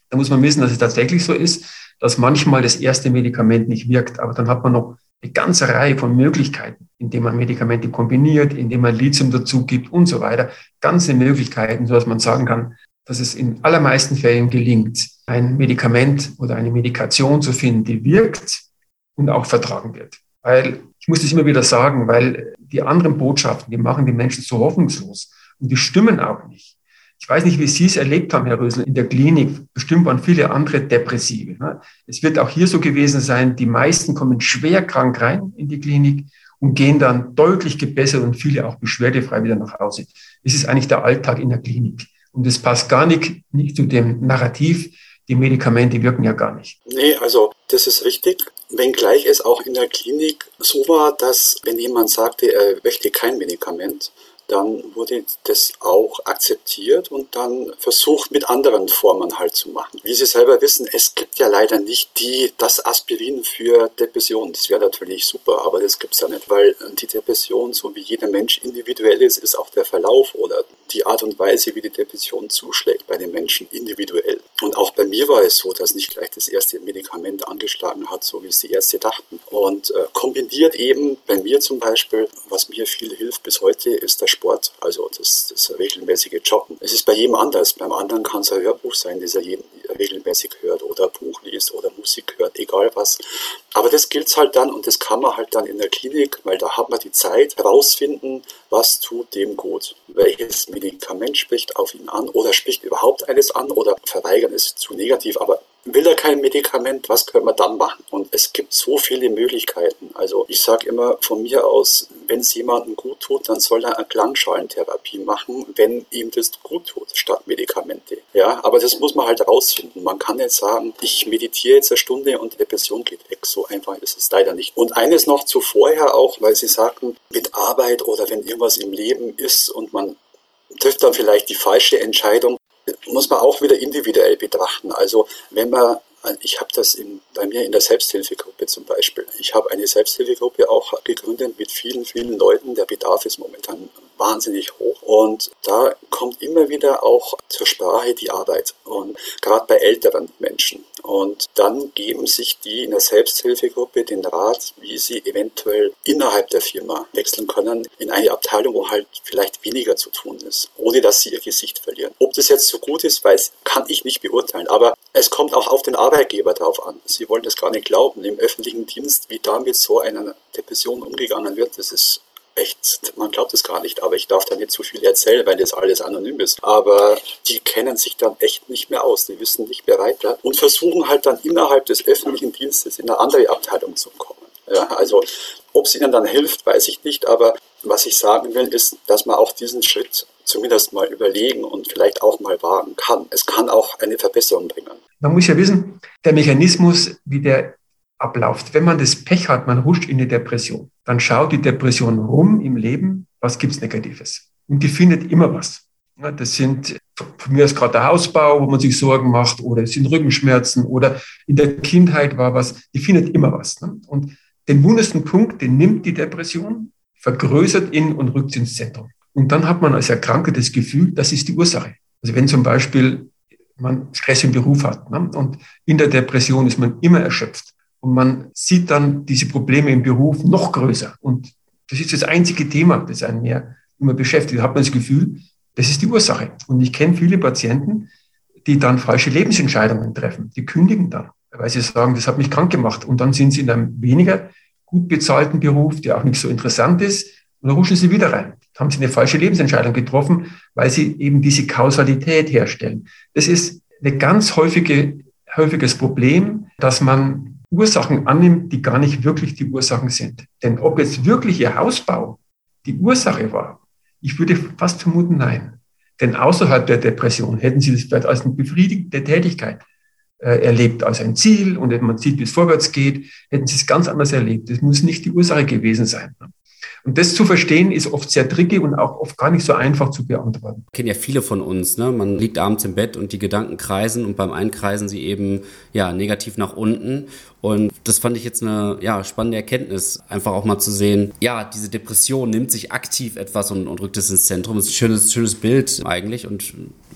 Da muss man wissen, dass es tatsächlich so ist, dass manchmal das erste Medikament nicht wirkt, aber dann hat man noch eine ganze Reihe von Möglichkeiten, indem man Medikamente kombiniert, indem man Lithium dazu gibt und so weiter. Ganze Möglichkeiten, sodass man sagen kann, dass es in allermeisten Fällen gelingt, ein Medikament oder eine Medikation zu finden, die wirkt und auch vertragen wird. Weil ich muss das immer wieder sagen, weil die anderen Botschaften, die machen die Menschen so hoffnungslos und die stimmen auch nicht. Ich weiß nicht, wie Sie es erlebt haben, Herr Rösel, in der Klinik. Bestimmt waren viele andere Depressive. Ne? Es wird auch hier so gewesen sein, die meisten kommen schwer krank rein in die Klinik und gehen dann deutlich gebessert und viele auch beschwerdefrei wieder nach Hause. Es ist eigentlich der Alltag in der Klinik. Und es passt gar nicht, nicht zu dem Narrativ, die Medikamente wirken ja gar nicht. Nee, also das ist richtig. Wenngleich es auch in der Klinik so war, dass wenn jemand sagte, er möchte kein Medikament, dann wurde das auch akzeptiert und dann versucht mit anderen Formen halt zu machen. Wie Sie selber wissen, es gibt ja leider nicht die, das Aspirin für Depression. Das wäre natürlich super, aber das gibt es ja nicht, weil die Depression, so wie jeder Mensch individuell ist, ist auch der Verlauf oder die Art und Weise, wie die Depression zuschlägt bei den Menschen individuell. Und auch bei mir war es so, dass nicht gleich das erste Medikament angeschlagen hat, so wie es die Ärzte dachten. Und äh, kombiniert eben bei mir zum Beispiel, was mir viel hilft bis heute, ist der Sport, also das, das regelmäßige Joggen. Es ist bei jedem anders. Beim anderen kann es ein Hörbuch sein, das er jeden, regelmäßig hört oder Buch liest oder Musik hört, egal was. Aber das gilt halt dann und das kann man halt dann in der Klinik, weil da hat man die Zeit herausfinden, was tut dem gut. Welches Medikament spricht auf ihn an oder spricht überhaupt eines an oder verweigern ist zu negativ, aber will er kein Medikament, was können wir dann machen? Und es gibt so viele Möglichkeiten. Also ich sage immer von mir aus, wenn es jemandem gut tut, dann soll er eine Klangschalentherapie machen, wenn ihm das gut tut, statt Medikamente. Ja, aber das muss man halt herausfinden. Man kann nicht sagen, ich meditiere jetzt eine Stunde und Depression geht weg. So einfach ist es leider nicht. Und eines noch zuvorher auch, weil Sie sagten, mit Arbeit oder wenn irgendwas im Leben ist und man trifft dann vielleicht die falsche Entscheidung, muss man auch wieder individuell betrachten. Also wenn man ich habe das in, bei mir in der Selbsthilfegruppe zum Beispiel. Ich habe eine Selbsthilfegruppe auch gegründet mit vielen, vielen Leuten. Der Bedarf ist momentan wahnsinnig hoch. Und da kommt immer wieder auch zur Sprache die Arbeit. Und gerade bei älteren Menschen. Und dann geben sich die in der Selbsthilfegruppe den Rat, wie sie eventuell innerhalb der Firma wechseln können in eine Abteilung, wo halt vielleicht weniger zu tun ist, ohne dass sie ihr Gesicht verlieren. Ob das jetzt so gut ist, weiß, kann ich nicht beurteilen. Aber es kommt auch auf den Arbeitgeber drauf an. Sie wollen das gar nicht glauben. Im öffentlichen Dienst, wie da mit so einer Depression umgegangen wird, das ist echt, man glaubt es gar nicht, aber ich darf da nicht zu viel erzählen, weil das alles anonym ist. Aber die kennen sich dann echt nicht mehr aus, die wissen nicht mehr weiter und versuchen halt dann innerhalb des öffentlichen Dienstes in eine andere Abteilung zu kommen. Ja, also ob es ihnen dann hilft, weiß ich nicht, aber was ich sagen will, ist, dass man auch diesen Schritt zumindest mal überlegen und vielleicht auch mal wagen kann. Es kann auch eine Verbesserung bringen. Man muss ja wissen, der Mechanismus, wie der abläuft. Wenn man das Pech hat, man rutscht in eine Depression, dann schaut die Depression rum im Leben, was gibt's Negatives. Und die findet immer was. Das sind von mir aus gerade der Hausbau, wo man sich Sorgen macht, oder es sind Rückenschmerzen, oder in der Kindheit war was. Die findet immer was. Ne? Und den wundesten Punkt, den nimmt die Depression, vergrößert ihn und rückt ins Zentrum. Und dann hat man als Erkrankter das Gefühl, das ist die Ursache. Also wenn zum Beispiel man Stress im Beruf hat ne? und in der Depression ist man immer erschöpft, und man sieht dann diese Probleme im Beruf noch größer. Und das ist das einzige Thema, das einen mehr immer beschäftigt. Da hat man das Gefühl, das ist die Ursache. Und ich kenne viele Patienten, die dann falsche Lebensentscheidungen treffen. Die kündigen dann, weil sie sagen, das hat mich krank gemacht. Und dann sind sie in einem weniger gut bezahlten Beruf, der auch nicht so interessant ist. Und dann rutschen sie wieder rein. Dann haben sie eine falsche Lebensentscheidung getroffen, weil sie eben diese Kausalität herstellen. Das ist ein ganz häufige, häufiges Problem, dass man Ursachen annimmt, die gar nicht wirklich die Ursachen sind. Denn ob jetzt wirklich Ihr Hausbau die Ursache war, ich würde fast vermuten, nein. Denn außerhalb der Depression hätten Sie das vielleicht als eine befriedigende Tätigkeit äh, erlebt, als ein Ziel und wenn man sieht, wie es vorwärts geht, hätten Sie es ganz anders erlebt. Das muss nicht die Ursache gewesen sein. Und das zu verstehen ist oft sehr tricky und auch oft gar nicht so einfach zu beantworten. Kennen ja viele von uns, ne? Man liegt abends im Bett und die Gedanken kreisen und beim einen kreisen sie eben ja negativ nach unten. Und das fand ich jetzt eine ja, spannende Erkenntnis, einfach auch mal zu sehen, ja, diese Depression nimmt sich aktiv etwas und, und rückt es ins Zentrum. Das ist ein schönes, schönes Bild eigentlich und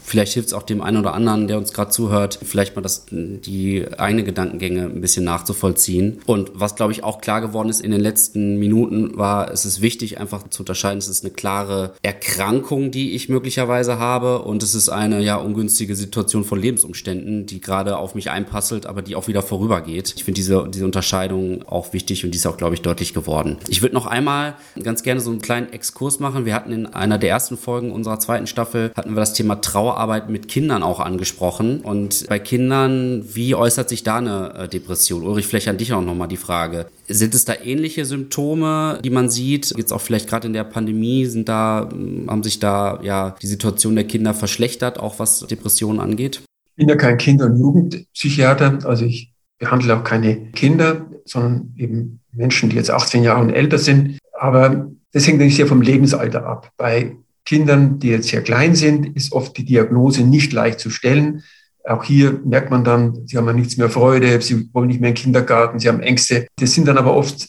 Vielleicht hilft es auch dem einen oder anderen, der uns gerade zuhört, vielleicht mal das, die eigene Gedankengänge ein bisschen nachzuvollziehen. Und was, glaube ich, auch klar geworden ist in den letzten Minuten, war, es ist wichtig, einfach zu unterscheiden, es ist eine klare Erkrankung, die ich möglicherweise habe und es ist eine ja ungünstige Situation von Lebensumständen, die gerade auf mich einpasselt, aber die auch wieder vorübergeht. Ich finde diese, diese Unterscheidung auch wichtig und die ist auch, glaube ich, deutlich geworden. Ich würde noch einmal ganz gerne so einen kleinen Exkurs machen. Wir hatten in einer der ersten Folgen unserer zweiten Staffel, hatten wir das Thema Trauer Trauerarbeit mit Kindern auch angesprochen. Und bei Kindern, wie äußert sich da eine äh, Depression? Ulrich, vielleicht an dich auch nochmal die Frage. Sind es da ähnliche Symptome, die man sieht? Jetzt auch vielleicht gerade in der Pandemie sind da, hm, haben sich da ja die Situation der Kinder verschlechtert, auch was Depressionen angeht? Ich bin ja kein Kinder- und Jugendpsychiater, also ich behandle auch keine Kinder, sondern eben Menschen, die jetzt 18 Jahre und älter sind. Aber Das hängt natürlich sehr vom Lebensalter ab. Bei Kindern, die jetzt sehr klein sind, ist oft die Diagnose nicht leicht zu stellen. Auch hier merkt man dann, sie haben ja nichts mehr Freude, sie wollen nicht mehr in den Kindergarten, sie haben Ängste. Das sind dann aber oft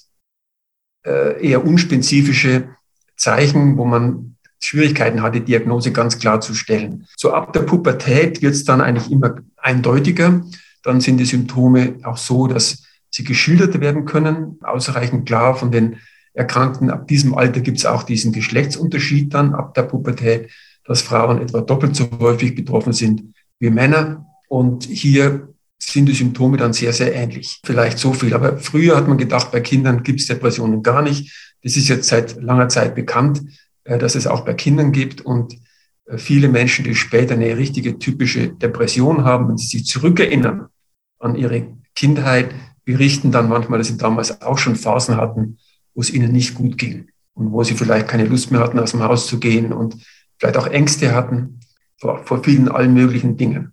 äh, eher unspezifische Zeichen, wo man Schwierigkeiten hat, die Diagnose ganz klar zu stellen. So ab der Pubertät wird es dann eigentlich immer eindeutiger. Dann sind die Symptome auch so, dass sie geschildert werden können, ausreichend klar von den Erkrankten. Ab diesem Alter gibt es auch diesen Geschlechtsunterschied dann ab der Pubertät, dass Frauen etwa doppelt so häufig betroffen sind wie Männer. Und hier sind die Symptome dann sehr, sehr ähnlich. Vielleicht so viel. Aber früher hat man gedacht, bei Kindern gibt es Depressionen gar nicht. Das ist jetzt seit langer Zeit bekannt, äh, dass es auch bei Kindern gibt. Und viele Menschen, die später eine richtige typische Depression haben, wenn sie sich zurückerinnern an ihre Kindheit, berichten dann manchmal, dass sie damals auch schon Phasen hatten, wo es ihnen nicht gut ging und wo sie vielleicht keine Lust mehr hatten, aus dem Haus zu gehen und vielleicht auch Ängste hatten vor, vor vielen allen möglichen Dingen.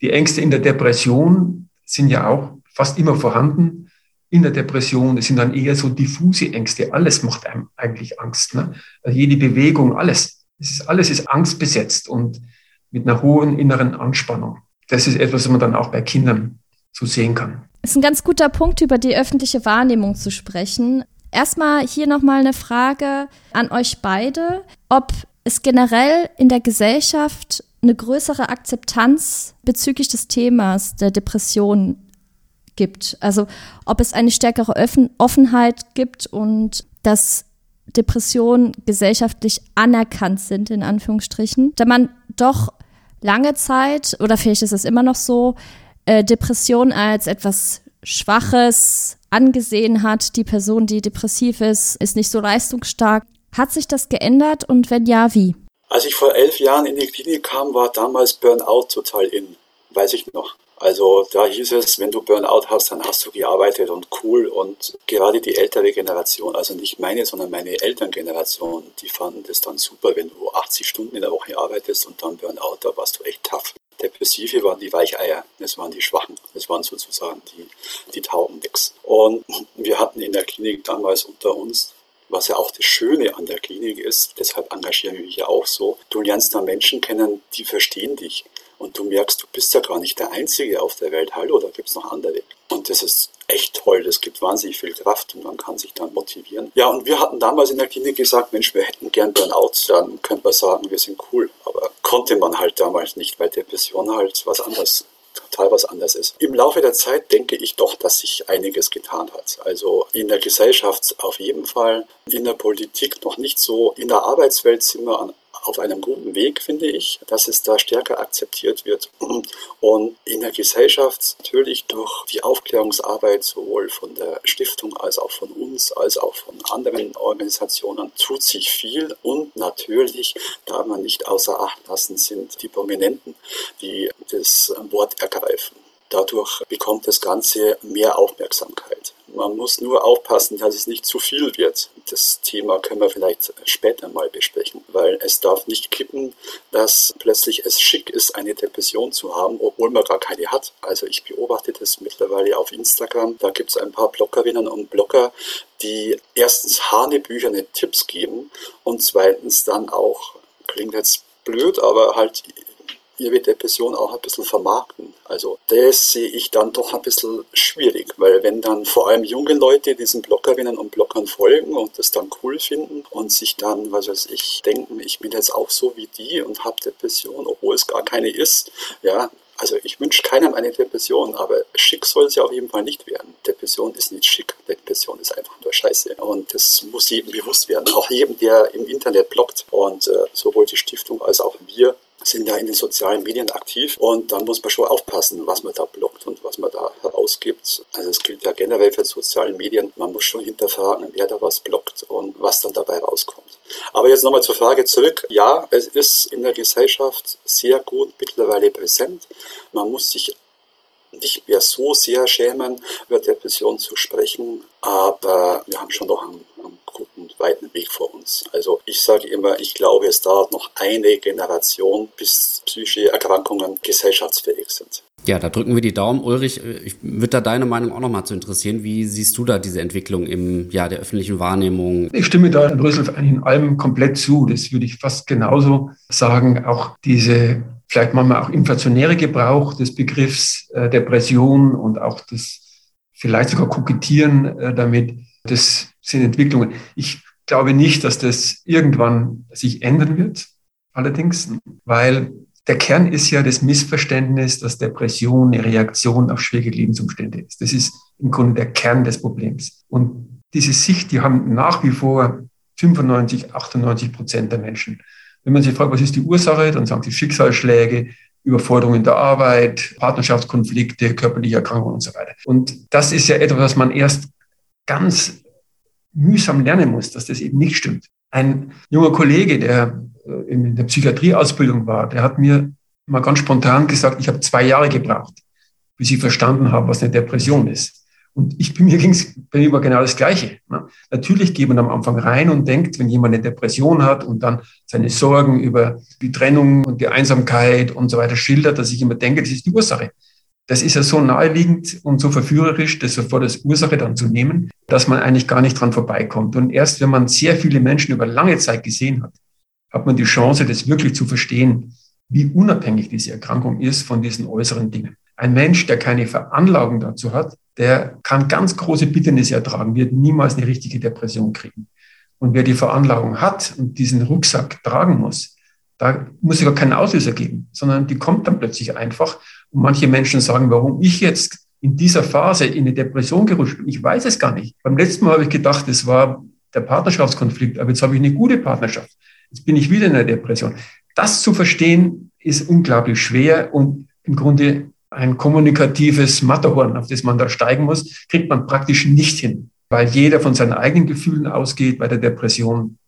Die Ängste in der Depression sind ja auch fast immer vorhanden. In der Depression, das sind dann eher so diffuse Ängste. Alles macht einem eigentlich Angst. Ne? Jede Bewegung, alles. Es ist, alles ist angstbesetzt und mit einer hohen inneren Anspannung. Das ist etwas, was man dann auch bei Kindern so sehen kann. Das ist ein ganz guter Punkt, über die öffentliche Wahrnehmung zu sprechen. Erstmal hier nochmal eine Frage an euch beide, ob es generell in der Gesellschaft eine größere Akzeptanz bezüglich des Themas der Depression gibt. Also ob es eine stärkere Offenheit gibt und dass Depressionen gesellschaftlich anerkannt sind, in Anführungsstrichen. Da man doch lange Zeit, oder vielleicht ist es immer noch so, äh, Depression als etwas Schwaches angesehen hat. Die Person, die depressiv ist, ist nicht so leistungsstark. Hat sich das geändert und wenn ja, wie? Als ich vor elf Jahren in die Klinik kam, war damals Burnout total in. Weiß ich noch. Also da hieß es, wenn du Burnout hast, dann hast du gearbeitet und cool. Und gerade die ältere Generation, also nicht meine, sondern meine Elterngeneration, die fanden das dann super, wenn du 80 Stunden in der Woche arbeitest und dann Burnout, da warst du echt tough. Depressive waren die Weicheier, das waren die Schwachen, das waren sozusagen die, die taugen nix. Und wir hatten in der Klinik damals unter uns was ja auch das Schöne an der Klinik ist, deshalb engagiere ich mich ja auch so, du lernst da Menschen kennen, die verstehen dich. Und du merkst, du bist ja gar nicht der Einzige auf der Welt. Hallo, da gibt es noch andere. Und das ist echt toll. Das gibt wahnsinnig viel Kraft und man kann sich dann motivieren. Ja, und wir hatten damals in der Klinik gesagt, Mensch, wir hätten gern Burnout. Dann könnte man sagen, wir sind cool. Aber konnte man halt damals nicht, weil Depression halt was anderes total was anderes ist. Im Laufe der Zeit denke ich doch, dass sich einiges getan hat. Also in der Gesellschaft auf jeden Fall, in der Politik noch nicht so, in der Arbeitswelt sind wir an auf einem guten Weg, finde ich, dass es da stärker akzeptiert wird. Und in der Gesellschaft natürlich durch die Aufklärungsarbeit sowohl von der Stiftung als auch von uns, als auch von anderen Organisationen tut sich viel. Und natürlich darf man nicht außer Acht lassen, sind die Prominenten, die das Wort ergreifen. Dadurch bekommt das Ganze mehr Aufmerksamkeit. Man muss nur aufpassen, dass es nicht zu viel wird. Das Thema können wir vielleicht später mal besprechen, weil es darf nicht kippen, dass plötzlich es schick ist, eine Depression zu haben, obwohl man gar keine hat. Also ich beobachte das mittlerweile auf Instagram. Da gibt es ein paar Bloggerinnen und Blogger, die erstens hanebücherne Tipps geben und zweitens dann auch, klingt jetzt blöd, aber halt ihre Depression auch ein bisschen vermarkten. Also das sehe ich dann doch ein bisschen schwierig, weil wenn dann vor allem junge Leute diesen Bloggerinnen und Bloggern folgen und das dann cool finden und sich dann, was weiß ich, denken, ich bin jetzt auch so wie die und habe Depression, obwohl es gar keine ist, ja, also ich wünsche keinem eine Depression, aber schick soll sie auf jeden Fall nicht werden. Depression ist nicht schick. Depression ist einfach nur Scheiße. Und das muss jedem bewusst werden. Auch jedem, der im Internet bloggt. Und äh, sowohl die Stiftung als auch wir sind ja in den sozialen Medien aktiv und da muss man schon aufpassen, was man da blockt und was man da herausgibt. Also es gilt ja generell für soziale Medien, man muss schon hinterfragen, wer da was blockt und was dann dabei rauskommt. Aber jetzt nochmal zur Frage zurück. Ja, es ist in der Gesellschaft sehr gut mittlerweile präsent. Man muss sich nicht mehr so sehr schämen, über Depression zu sprechen, aber wir haben schon noch einen, einen weiten Weg vor uns. Also ich sage immer, ich glaube, es dauert noch eine Generation, bis psychische Erkrankungen gesellschaftsfähig sind. Ja, da drücken wir die Daumen. Ulrich, ich würde da deine Meinung auch nochmal zu interessieren. Wie siehst du da diese Entwicklung im ja, der öffentlichen Wahrnehmung? Ich stimme da Herrn Rösel in allem komplett zu. Das würde ich fast genauso sagen. Auch diese vielleicht manchmal auch inflationäre Gebrauch des Begriffs äh, Depression und auch das vielleicht sogar kokettieren äh, damit, das sind Entwicklungen. Ich glaube nicht, dass das irgendwann sich ändern wird, allerdings, weil der Kern ist ja das Missverständnis, dass Depression eine Reaktion auf schwierige Lebensumstände ist. Das ist im Grunde der Kern des Problems. Und diese Sicht, die haben nach wie vor 95, 98 Prozent der Menschen. Wenn man sich fragt, was ist die Ursache, dann sagen sie Schicksalsschläge, Überforderungen der Arbeit, Partnerschaftskonflikte, körperliche Erkrankungen und so weiter. Und das ist ja etwas, was man erst ganz mühsam lernen muss, dass das eben nicht stimmt. Ein junger Kollege, der äh, in der Psychiatrieausbildung war, der hat mir mal ganz spontan gesagt, ich habe zwei Jahre gebraucht, bis ich verstanden habe, was eine Depression ist. Und ich bin mir ging's bei mir war genau das Gleiche. Ne? Natürlich geht man am Anfang rein und denkt, wenn jemand eine Depression hat und dann seine Sorgen über die Trennung und die Einsamkeit und so weiter schildert, dass ich immer denke, das ist die Ursache. Das ist ja so naheliegend und so verführerisch, das sofort als Ursache dann zu nehmen, dass man eigentlich gar nicht dran vorbeikommt. Und erst wenn man sehr viele Menschen über lange Zeit gesehen hat, hat man die Chance, das wirklich zu verstehen, wie unabhängig diese Erkrankung ist von diesen äußeren Dingen. Ein Mensch, der keine Veranlagung dazu hat, der kann ganz große Bitternisse ertragen, wird niemals eine richtige Depression kriegen. Und wer die Veranlagung hat und diesen Rucksack tragen muss, da muss es gar keinen Auslöser geben, sondern die kommt dann plötzlich einfach. Und manche Menschen sagen, warum ich jetzt in dieser Phase in eine Depression gerutscht bin, ich weiß es gar nicht. Beim letzten Mal habe ich gedacht, es war der Partnerschaftskonflikt, aber jetzt habe ich eine gute Partnerschaft. Jetzt bin ich wieder in einer Depression. Das zu verstehen ist unglaublich schwer und im Grunde ein kommunikatives Matterhorn, auf das man da steigen muss, kriegt man praktisch nicht hin, weil jeder von seinen eigenen Gefühlen ausgeht bei der Depression.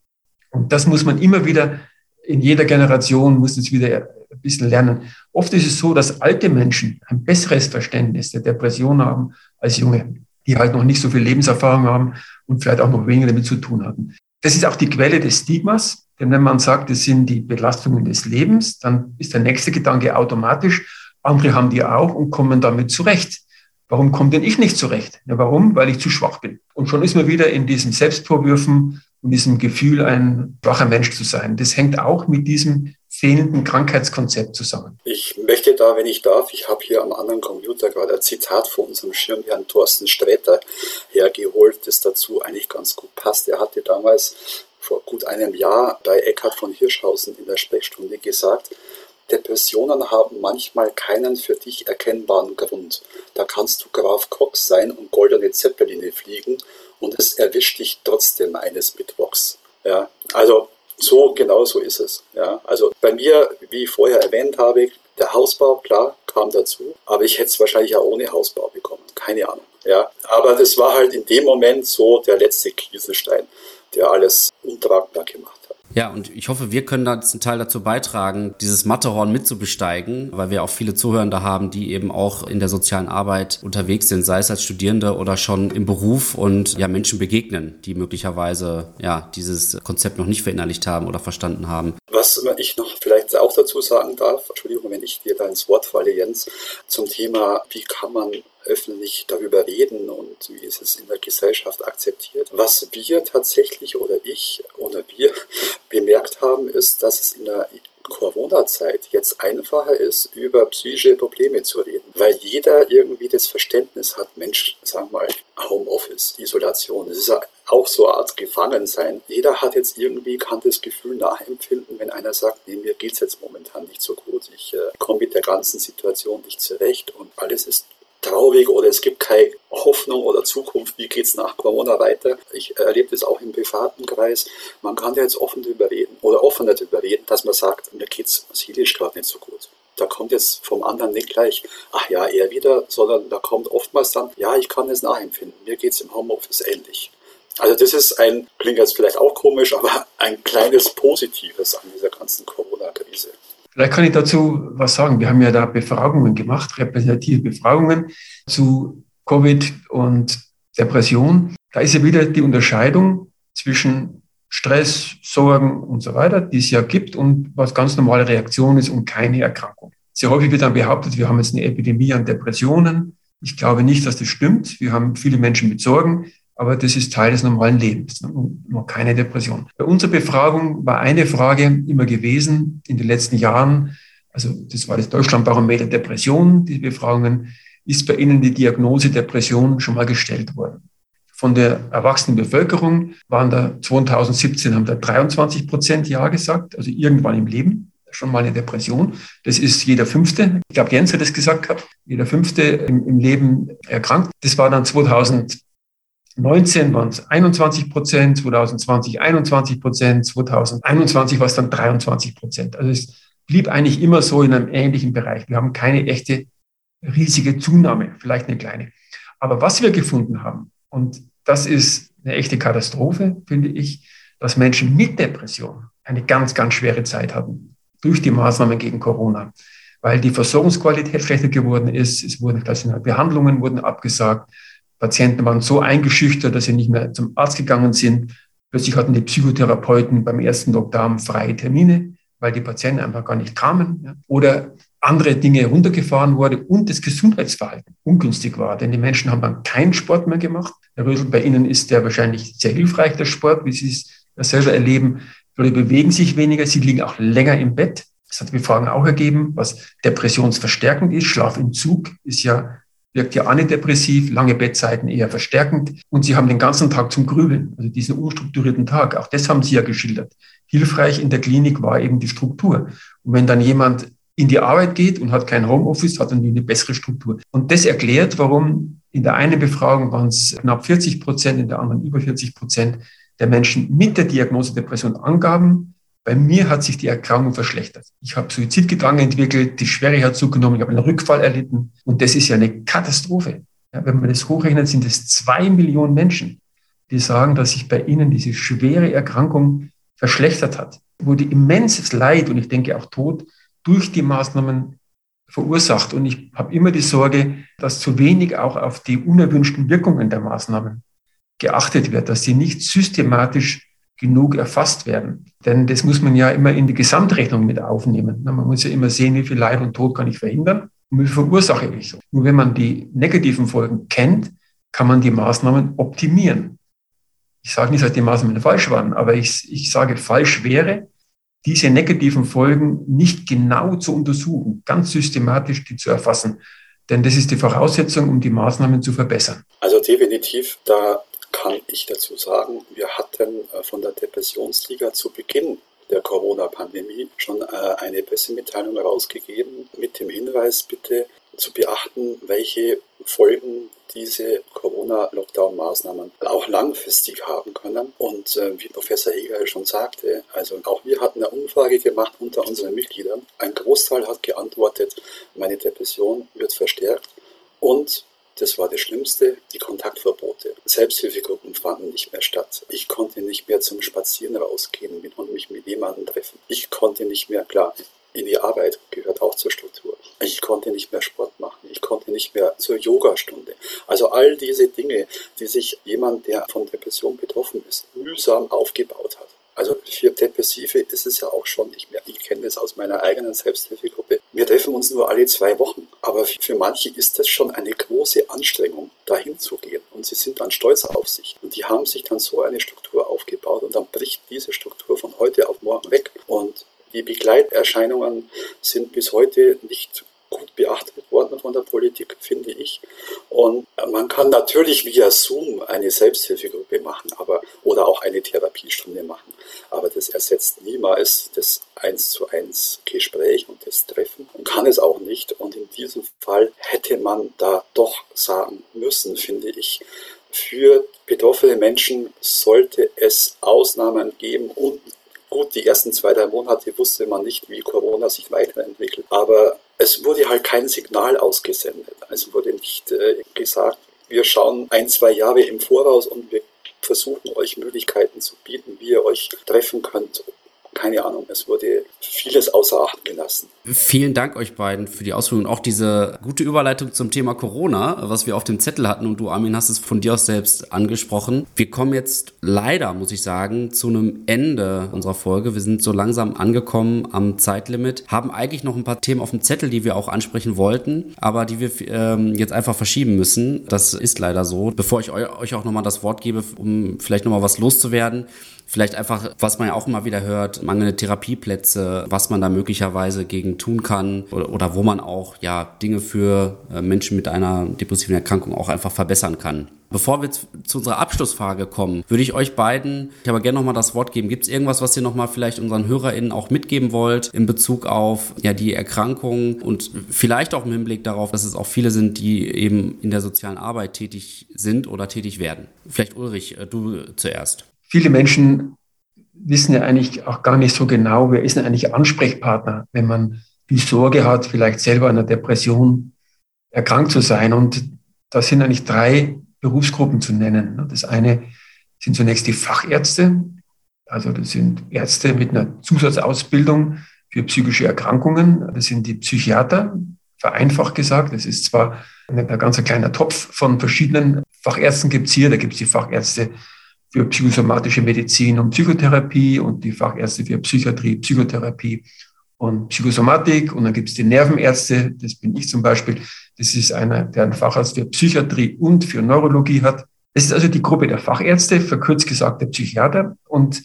Und das muss man immer wieder in jeder Generation muss es wieder ein bisschen lernen. Oft ist es so, dass alte Menschen ein besseres Verständnis der Depression haben als junge, die halt noch nicht so viel Lebenserfahrung haben und vielleicht auch noch weniger damit zu tun hatten. Das ist auch die Quelle des Stigmas, denn wenn man sagt, das sind die Belastungen des Lebens, dann ist der nächste Gedanke automatisch, andere haben die auch und kommen damit zurecht. Warum komme denn ich nicht zurecht? Ja, warum? Weil ich zu schwach bin. Und schon ist man wieder in diesen Selbstvorwürfen und diesem Gefühl, ein schwacher Mensch zu sein. Das hängt auch mit diesem fehlenden Krankheitskonzept zusammen. Ich möchte da, wenn ich darf, ich habe hier am anderen Computer gerade ein Zitat von unserem Schirmherrn Thorsten Sträter hergeholt, das dazu eigentlich ganz gut passt. Er hatte damals vor gut einem Jahr bei Eckhard von Hirschhausen in der Sprechstunde gesagt, Depressionen haben manchmal keinen für dich erkennbaren Grund. Da kannst du Graf Cox sein und goldene Zeppeline fliegen und es erwischt dich trotzdem eines Mittwochs. Ja, also so genau so ist es. Ja, also bei mir, wie ich vorher erwähnt habe, der Hausbau, klar, kam dazu, aber ich hätte es wahrscheinlich auch ohne Hausbau bekommen. Keine Ahnung. Ja, aber das war halt in dem Moment so der letzte Kieselstein, der alles untragbar gemacht hat. Ja, und ich hoffe, wir können da einen Teil dazu beitragen, dieses Mattehorn mitzubesteigen, weil wir auch viele Zuhörende haben, die eben auch in der sozialen Arbeit unterwegs sind, sei es als Studierende oder schon im Beruf und ja Menschen begegnen, die möglicherweise ja dieses Konzept noch nicht verinnerlicht haben oder verstanden haben. Was ich noch vielleicht auch dazu sagen darf, Entschuldigung, wenn ich dir da ins Wort falle, Jens, zum Thema, wie kann man öffentlich darüber reden und wie ist es in der Gesellschaft akzeptiert. Was wir tatsächlich oder ich oder wir bemerkt haben, ist, dass es in der Corona-Zeit jetzt einfacher ist, über psychische Probleme zu reden, weil jeder irgendwie das Verständnis hat, Mensch, sagen wir mal, Homeoffice, Isolation, das ist ja auch so eine Art Gefangensein. Jeder hat jetzt irgendwie, kann das Gefühl nachempfinden, wenn einer sagt, nee, mir geht es jetzt momentan nicht so gut, ich äh, komme mit der ganzen Situation nicht zurecht und alles ist traurig oder es gibt keine Hoffnung oder Zukunft, wie geht es nach Corona weiter. Ich erlebe das auch im privaten Kreis. Man kann ja jetzt offen darüber reden oder offen darüber reden, dass man sagt, mir geht es seelisch gerade nicht so gut. Da kommt jetzt vom anderen nicht gleich, ach ja, er wieder, sondern da kommt oftmals dann, ja, ich kann es nachempfinden, mir geht es im Homeoffice ähnlich. Also das ist ein, klingt jetzt vielleicht auch komisch, aber ein kleines Positives an dieser ganzen Corona-Krise. Vielleicht kann ich dazu was sagen. Wir haben ja da Befragungen gemacht, repräsentative Befragungen zu Covid und Depression. Da ist ja wieder die Unterscheidung zwischen Stress, Sorgen und so weiter, die es ja gibt und was ganz normale Reaktion ist und keine Erkrankung. Sehr häufig wird dann behauptet, wir haben jetzt eine Epidemie an Depressionen. Ich glaube nicht, dass das stimmt. Wir haben viele Menschen mit Sorgen, aber das ist Teil des normalen Lebens, noch keine Depression. Bei unserer Befragung war eine Frage immer gewesen in den letzten Jahren, also das war das Deutschlandbarometer Depression, die Befragungen, ist bei Ihnen die Diagnose Depression schon mal gestellt worden. Von der erwachsenen Bevölkerung waren da 2017 haben da 23 Prozent Ja gesagt, also irgendwann im Leben schon mal eine Depression. Das ist jeder Fünfte. Ich glaube, Jens hat das gesagt gehabt. Jeder Fünfte im, im Leben erkrankt. Das war dann 2019 waren es 21 Prozent, 2020 21 Prozent, 2021 war es dann 23 Prozent. Also es blieb eigentlich immer so in einem ähnlichen Bereich. Wir haben keine echte riesige Zunahme, vielleicht eine kleine. Aber was wir gefunden haben, und das ist eine echte Katastrophe, finde ich, dass Menschen mit Depression eine ganz, ganz schwere Zeit hatten durch die Maßnahmen gegen Corona, weil die Versorgungsqualität schlechter geworden ist. Es wurden stationäre Behandlungen wurden abgesagt. Patienten waren so eingeschüchtert, dass sie nicht mehr zum Arzt gegangen sind. Plötzlich hatten die Psychotherapeuten beim ersten Lockdown freie Termine, weil die Patienten einfach gar nicht kamen. Oder andere Dinge runtergefahren wurde und das Gesundheitsverhalten ungünstig war. Denn die Menschen haben dann keinen Sport mehr gemacht. Herr Rösel, bei Ihnen ist der wahrscheinlich sehr hilfreich, der Sport, wie Sie es selber erleben. Leute bewegen sich weniger, sie liegen auch länger im Bett. Das hat die Befragung auch ergeben, was depressionsverstärkend ist. Schlafentzug ist ja, wirkt ja antidepressiv, lange Bettzeiten eher verstärkend. Und sie haben den ganzen Tag zum Grübeln, also diesen unstrukturierten Tag. Auch das haben Sie ja geschildert. Hilfreich in der Klinik war eben die Struktur. Und wenn dann jemand in die Arbeit geht und hat kein Homeoffice, hat dann eine bessere Struktur. Und das erklärt, warum in der einen Befragung waren es knapp 40 Prozent, in der anderen über 40 Prozent der Menschen mit der Diagnose Depression angaben, bei mir hat sich die Erkrankung verschlechtert. Ich habe Suizidgedanken entwickelt, die Schwere hat zugenommen, ich habe einen Rückfall erlitten. Und das ist ja eine Katastrophe. Ja, wenn man das hochrechnet, sind es zwei Millionen Menschen, die sagen, dass sich bei ihnen diese schwere Erkrankung verschlechtert hat. Wurde immenses Leid und ich denke auch Tod durch die Maßnahmen verursacht. Und ich habe immer die Sorge, dass zu wenig auch auf die unerwünschten Wirkungen der Maßnahmen geachtet wird, dass sie nicht systematisch genug erfasst werden. Denn das muss man ja immer in die Gesamtrechnung mit aufnehmen. Man muss ja immer sehen, wie viel Leid und Tod kann ich verhindern und wie viel verursache ich. Nur wenn man die negativen Folgen kennt, kann man die Maßnahmen optimieren. Ich sage nicht, dass die Maßnahmen falsch waren, aber ich, ich sage, falsch wäre, diese negativen Folgen nicht genau zu untersuchen, ganz systematisch die zu erfassen. Denn das ist die Voraussetzung, um die Maßnahmen zu verbessern. Also definitiv, da kann ich dazu sagen, wir hatten äh, von der Depressionsliga zu Beginn der Corona-Pandemie schon äh, eine Pressemitteilung herausgegeben mit dem Hinweis, bitte zu beachten, welche Folgen diese Corona-Lockdown-Maßnahmen auch langfristig haben können. Und äh, wie Professor Heger schon sagte, also auch wir hatten eine Umfrage gemacht unter unseren Mitgliedern. Ein Großteil hat geantwortet, meine Depression wird verstärkt. Und das war das Schlimmste, die Kontaktverbote. Selbsthilfegruppen fanden nicht mehr statt. Ich konnte nicht mehr zum Spazieren rausgehen und mich mit jemandem treffen. Ich konnte nicht mehr, klar, in die Arbeit gehört auch zur Struktur. Ich konnte nicht mehr Sport machen. Ich konnte nicht mehr zur Yogastunde. Also all diese Dinge, die sich jemand, der von Depression betroffen ist, mühsam aufgebaut hat. Also für Depressive ist es ja auch schon mehr. Ich kenne das aus meiner eigenen Selbsthilfegruppe. Wir treffen uns nur alle zwei Wochen. Aber für manche ist das schon eine große Anstrengung, dahin zu gehen. Und sie sind dann stolz auf sich. Und die haben sich dann so eine Struktur aufgebaut und dann bricht diese Struktur von heute auf morgen weg. Und die Begleiterscheinungen sind bis heute nicht gut beachtet von der Politik, finde ich. Und man kann natürlich via Zoom eine Selbsthilfegruppe machen, aber oder auch eine Therapiestunde machen. Aber das ersetzt niemals das eins zu eins Gespräch und das Treffen und kann es auch nicht. Und in diesem Fall hätte man da doch sagen müssen, finde ich, für betroffene Menschen sollte es Ausnahmen geben und Gut, die ersten zwei, drei Monate wusste man nicht, wie Corona sich weiterentwickelt. Aber es wurde halt kein Signal ausgesendet. Also wurde nicht äh, gesagt, wir schauen ein, zwei Jahre im Voraus und wir versuchen euch Möglichkeiten zu bieten, wie ihr euch treffen könnt, keine Ahnung, es wurde vieles außer Acht gelassen. Vielen Dank euch beiden für die Ausführungen und auch diese gute Überleitung zum Thema Corona, was wir auf dem Zettel hatten und du, Armin, hast es von dir aus selbst angesprochen. Wir kommen jetzt leider, muss ich sagen, zu einem Ende unserer Folge. Wir sind so langsam angekommen am Zeitlimit, haben eigentlich noch ein paar Themen auf dem Zettel, die wir auch ansprechen wollten, aber die wir ähm, jetzt einfach verschieben müssen. Das ist leider so. Bevor ich euch auch nochmal das Wort gebe, um vielleicht nochmal was loszuwerden, Vielleicht einfach, was man ja auch immer wieder hört, mangelnde Therapieplätze, was man da möglicherweise gegen tun kann oder, oder wo man auch ja Dinge für äh, Menschen mit einer depressiven Erkrankung auch einfach verbessern kann. Bevor wir zu unserer Abschlussfrage kommen, würde ich euch beiden, ich aber gerne nochmal das Wort geben. Gibt es irgendwas, was ihr nochmal vielleicht unseren HörerInnen auch mitgeben wollt in Bezug auf ja die Erkrankung und vielleicht auch im Hinblick darauf, dass es auch viele sind, die eben in der sozialen Arbeit tätig sind oder tätig werden? Vielleicht Ulrich, äh, du zuerst viele Menschen wissen ja eigentlich auch gar nicht so genau, wer ist denn eigentlich Ansprechpartner, wenn man die Sorge hat, vielleicht selber einer Depression erkrankt zu sein. Und da sind eigentlich drei Berufsgruppen zu nennen. Das eine sind zunächst die Fachärzte, also das sind Ärzte mit einer Zusatzausbildung für psychische Erkrankungen. Das sind die Psychiater, vereinfacht gesagt. Das ist zwar ein, ganz kleiner Topf von verschiedenen Fachärzten gibt es hier. Da gibt es die Fachärzte für psychosomatische Medizin und Psychotherapie und die Fachärzte für Psychiatrie, Psychotherapie und Psychosomatik. Und dann gibt es die Nervenärzte, das bin ich zum Beispiel. Das ist einer, der einen Facharzt für Psychiatrie und für Neurologie hat. Das ist also die Gruppe der Fachärzte, verkürzt gesagt der Psychiater. Und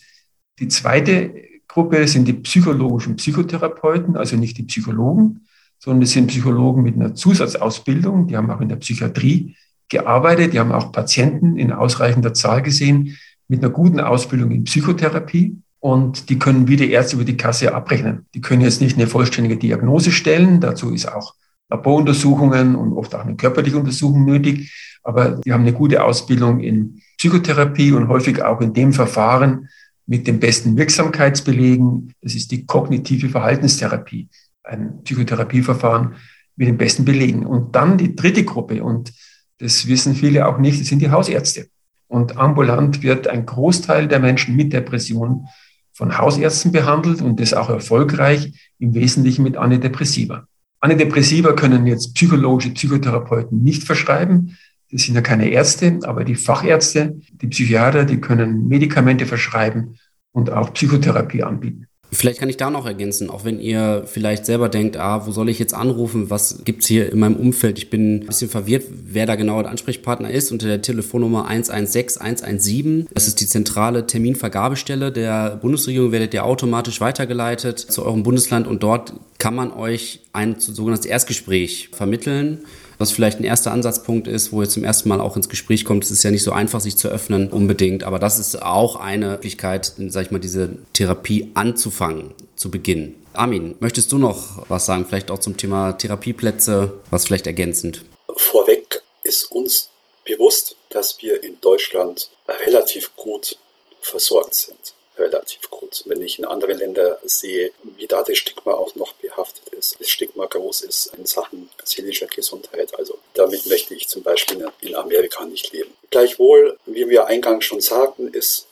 die zweite Gruppe sind die psychologischen Psychotherapeuten, also nicht die Psychologen, sondern es sind Psychologen mit einer Zusatzausbildung, die haben auch in der Psychiatrie gearbeitet, die haben auch Patienten in ausreichender Zahl gesehen mit einer guten Ausbildung in Psychotherapie. Und die können wie die Ärzte über die Kasse abrechnen. Die können jetzt nicht eine vollständige Diagnose stellen. Dazu ist auch Laboruntersuchungen und oft auch eine körperliche Untersuchung nötig. Aber die haben eine gute Ausbildung in Psychotherapie und häufig auch in dem Verfahren mit den besten Wirksamkeitsbelegen. Das ist die kognitive Verhaltenstherapie, ein Psychotherapieverfahren mit den besten Belegen. Und dann die dritte Gruppe. Und das wissen viele auch nicht, das sind die Hausärzte. Und ambulant wird ein Großteil der Menschen mit Depression von Hausärzten behandelt und das auch erfolgreich, im Wesentlichen mit Antidepressiva. Antidepressiva können jetzt psychologische Psychotherapeuten nicht verschreiben. Das sind ja keine Ärzte, aber die Fachärzte, die Psychiater, die können Medikamente verschreiben und auch Psychotherapie anbieten. Vielleicht kann ich da noch ergänzen, auch wenn ihr vielleicht selber denkt, ah, wo soll ich jetzt anrufen, was gibt's hier in meinem Umfeld? Ich bin ein bisschen verwirrt, wer da genau der Ansprechpartner ist, unter der Telefonnummer 116 117. Das ist die zentrale Terminvergabestelle der Bundesregierung, werdet ihr automatisch weitergeleitet zu eurem Bundesland und dort kann man euch ein sogenanntes Erstgespräch vermitteln was vielleicht ein erster Ansatzpunkt ist, wo ihr zum ersten Mal auch ins Gespräch kommt. Es ist ja nicht so einfach, sich zu öffnen unbedingt, aber das ist auch eine Möglichkeit, sag ich mal, diese Therapie anzufangen, zu beginnen. Armin, möchtest du noch was sagen, vielleicht auch zum Thema Therapieplätze, was vielleicht ergänzend? Vorweg ist uns bewusst, dass wir in Deutschland relativ gut versorgt sind relativ kurz. Wenn ich in anderen Ländern sehe, wie da das Stigma auch noch behaftet ist, das Stigma groß ist in Sachen seelischer Gesundheit. Also damit möchte ich zum Beispiel in Amerika nicht leben. Gleichwohl, wie wir eingangs schon sagten, ist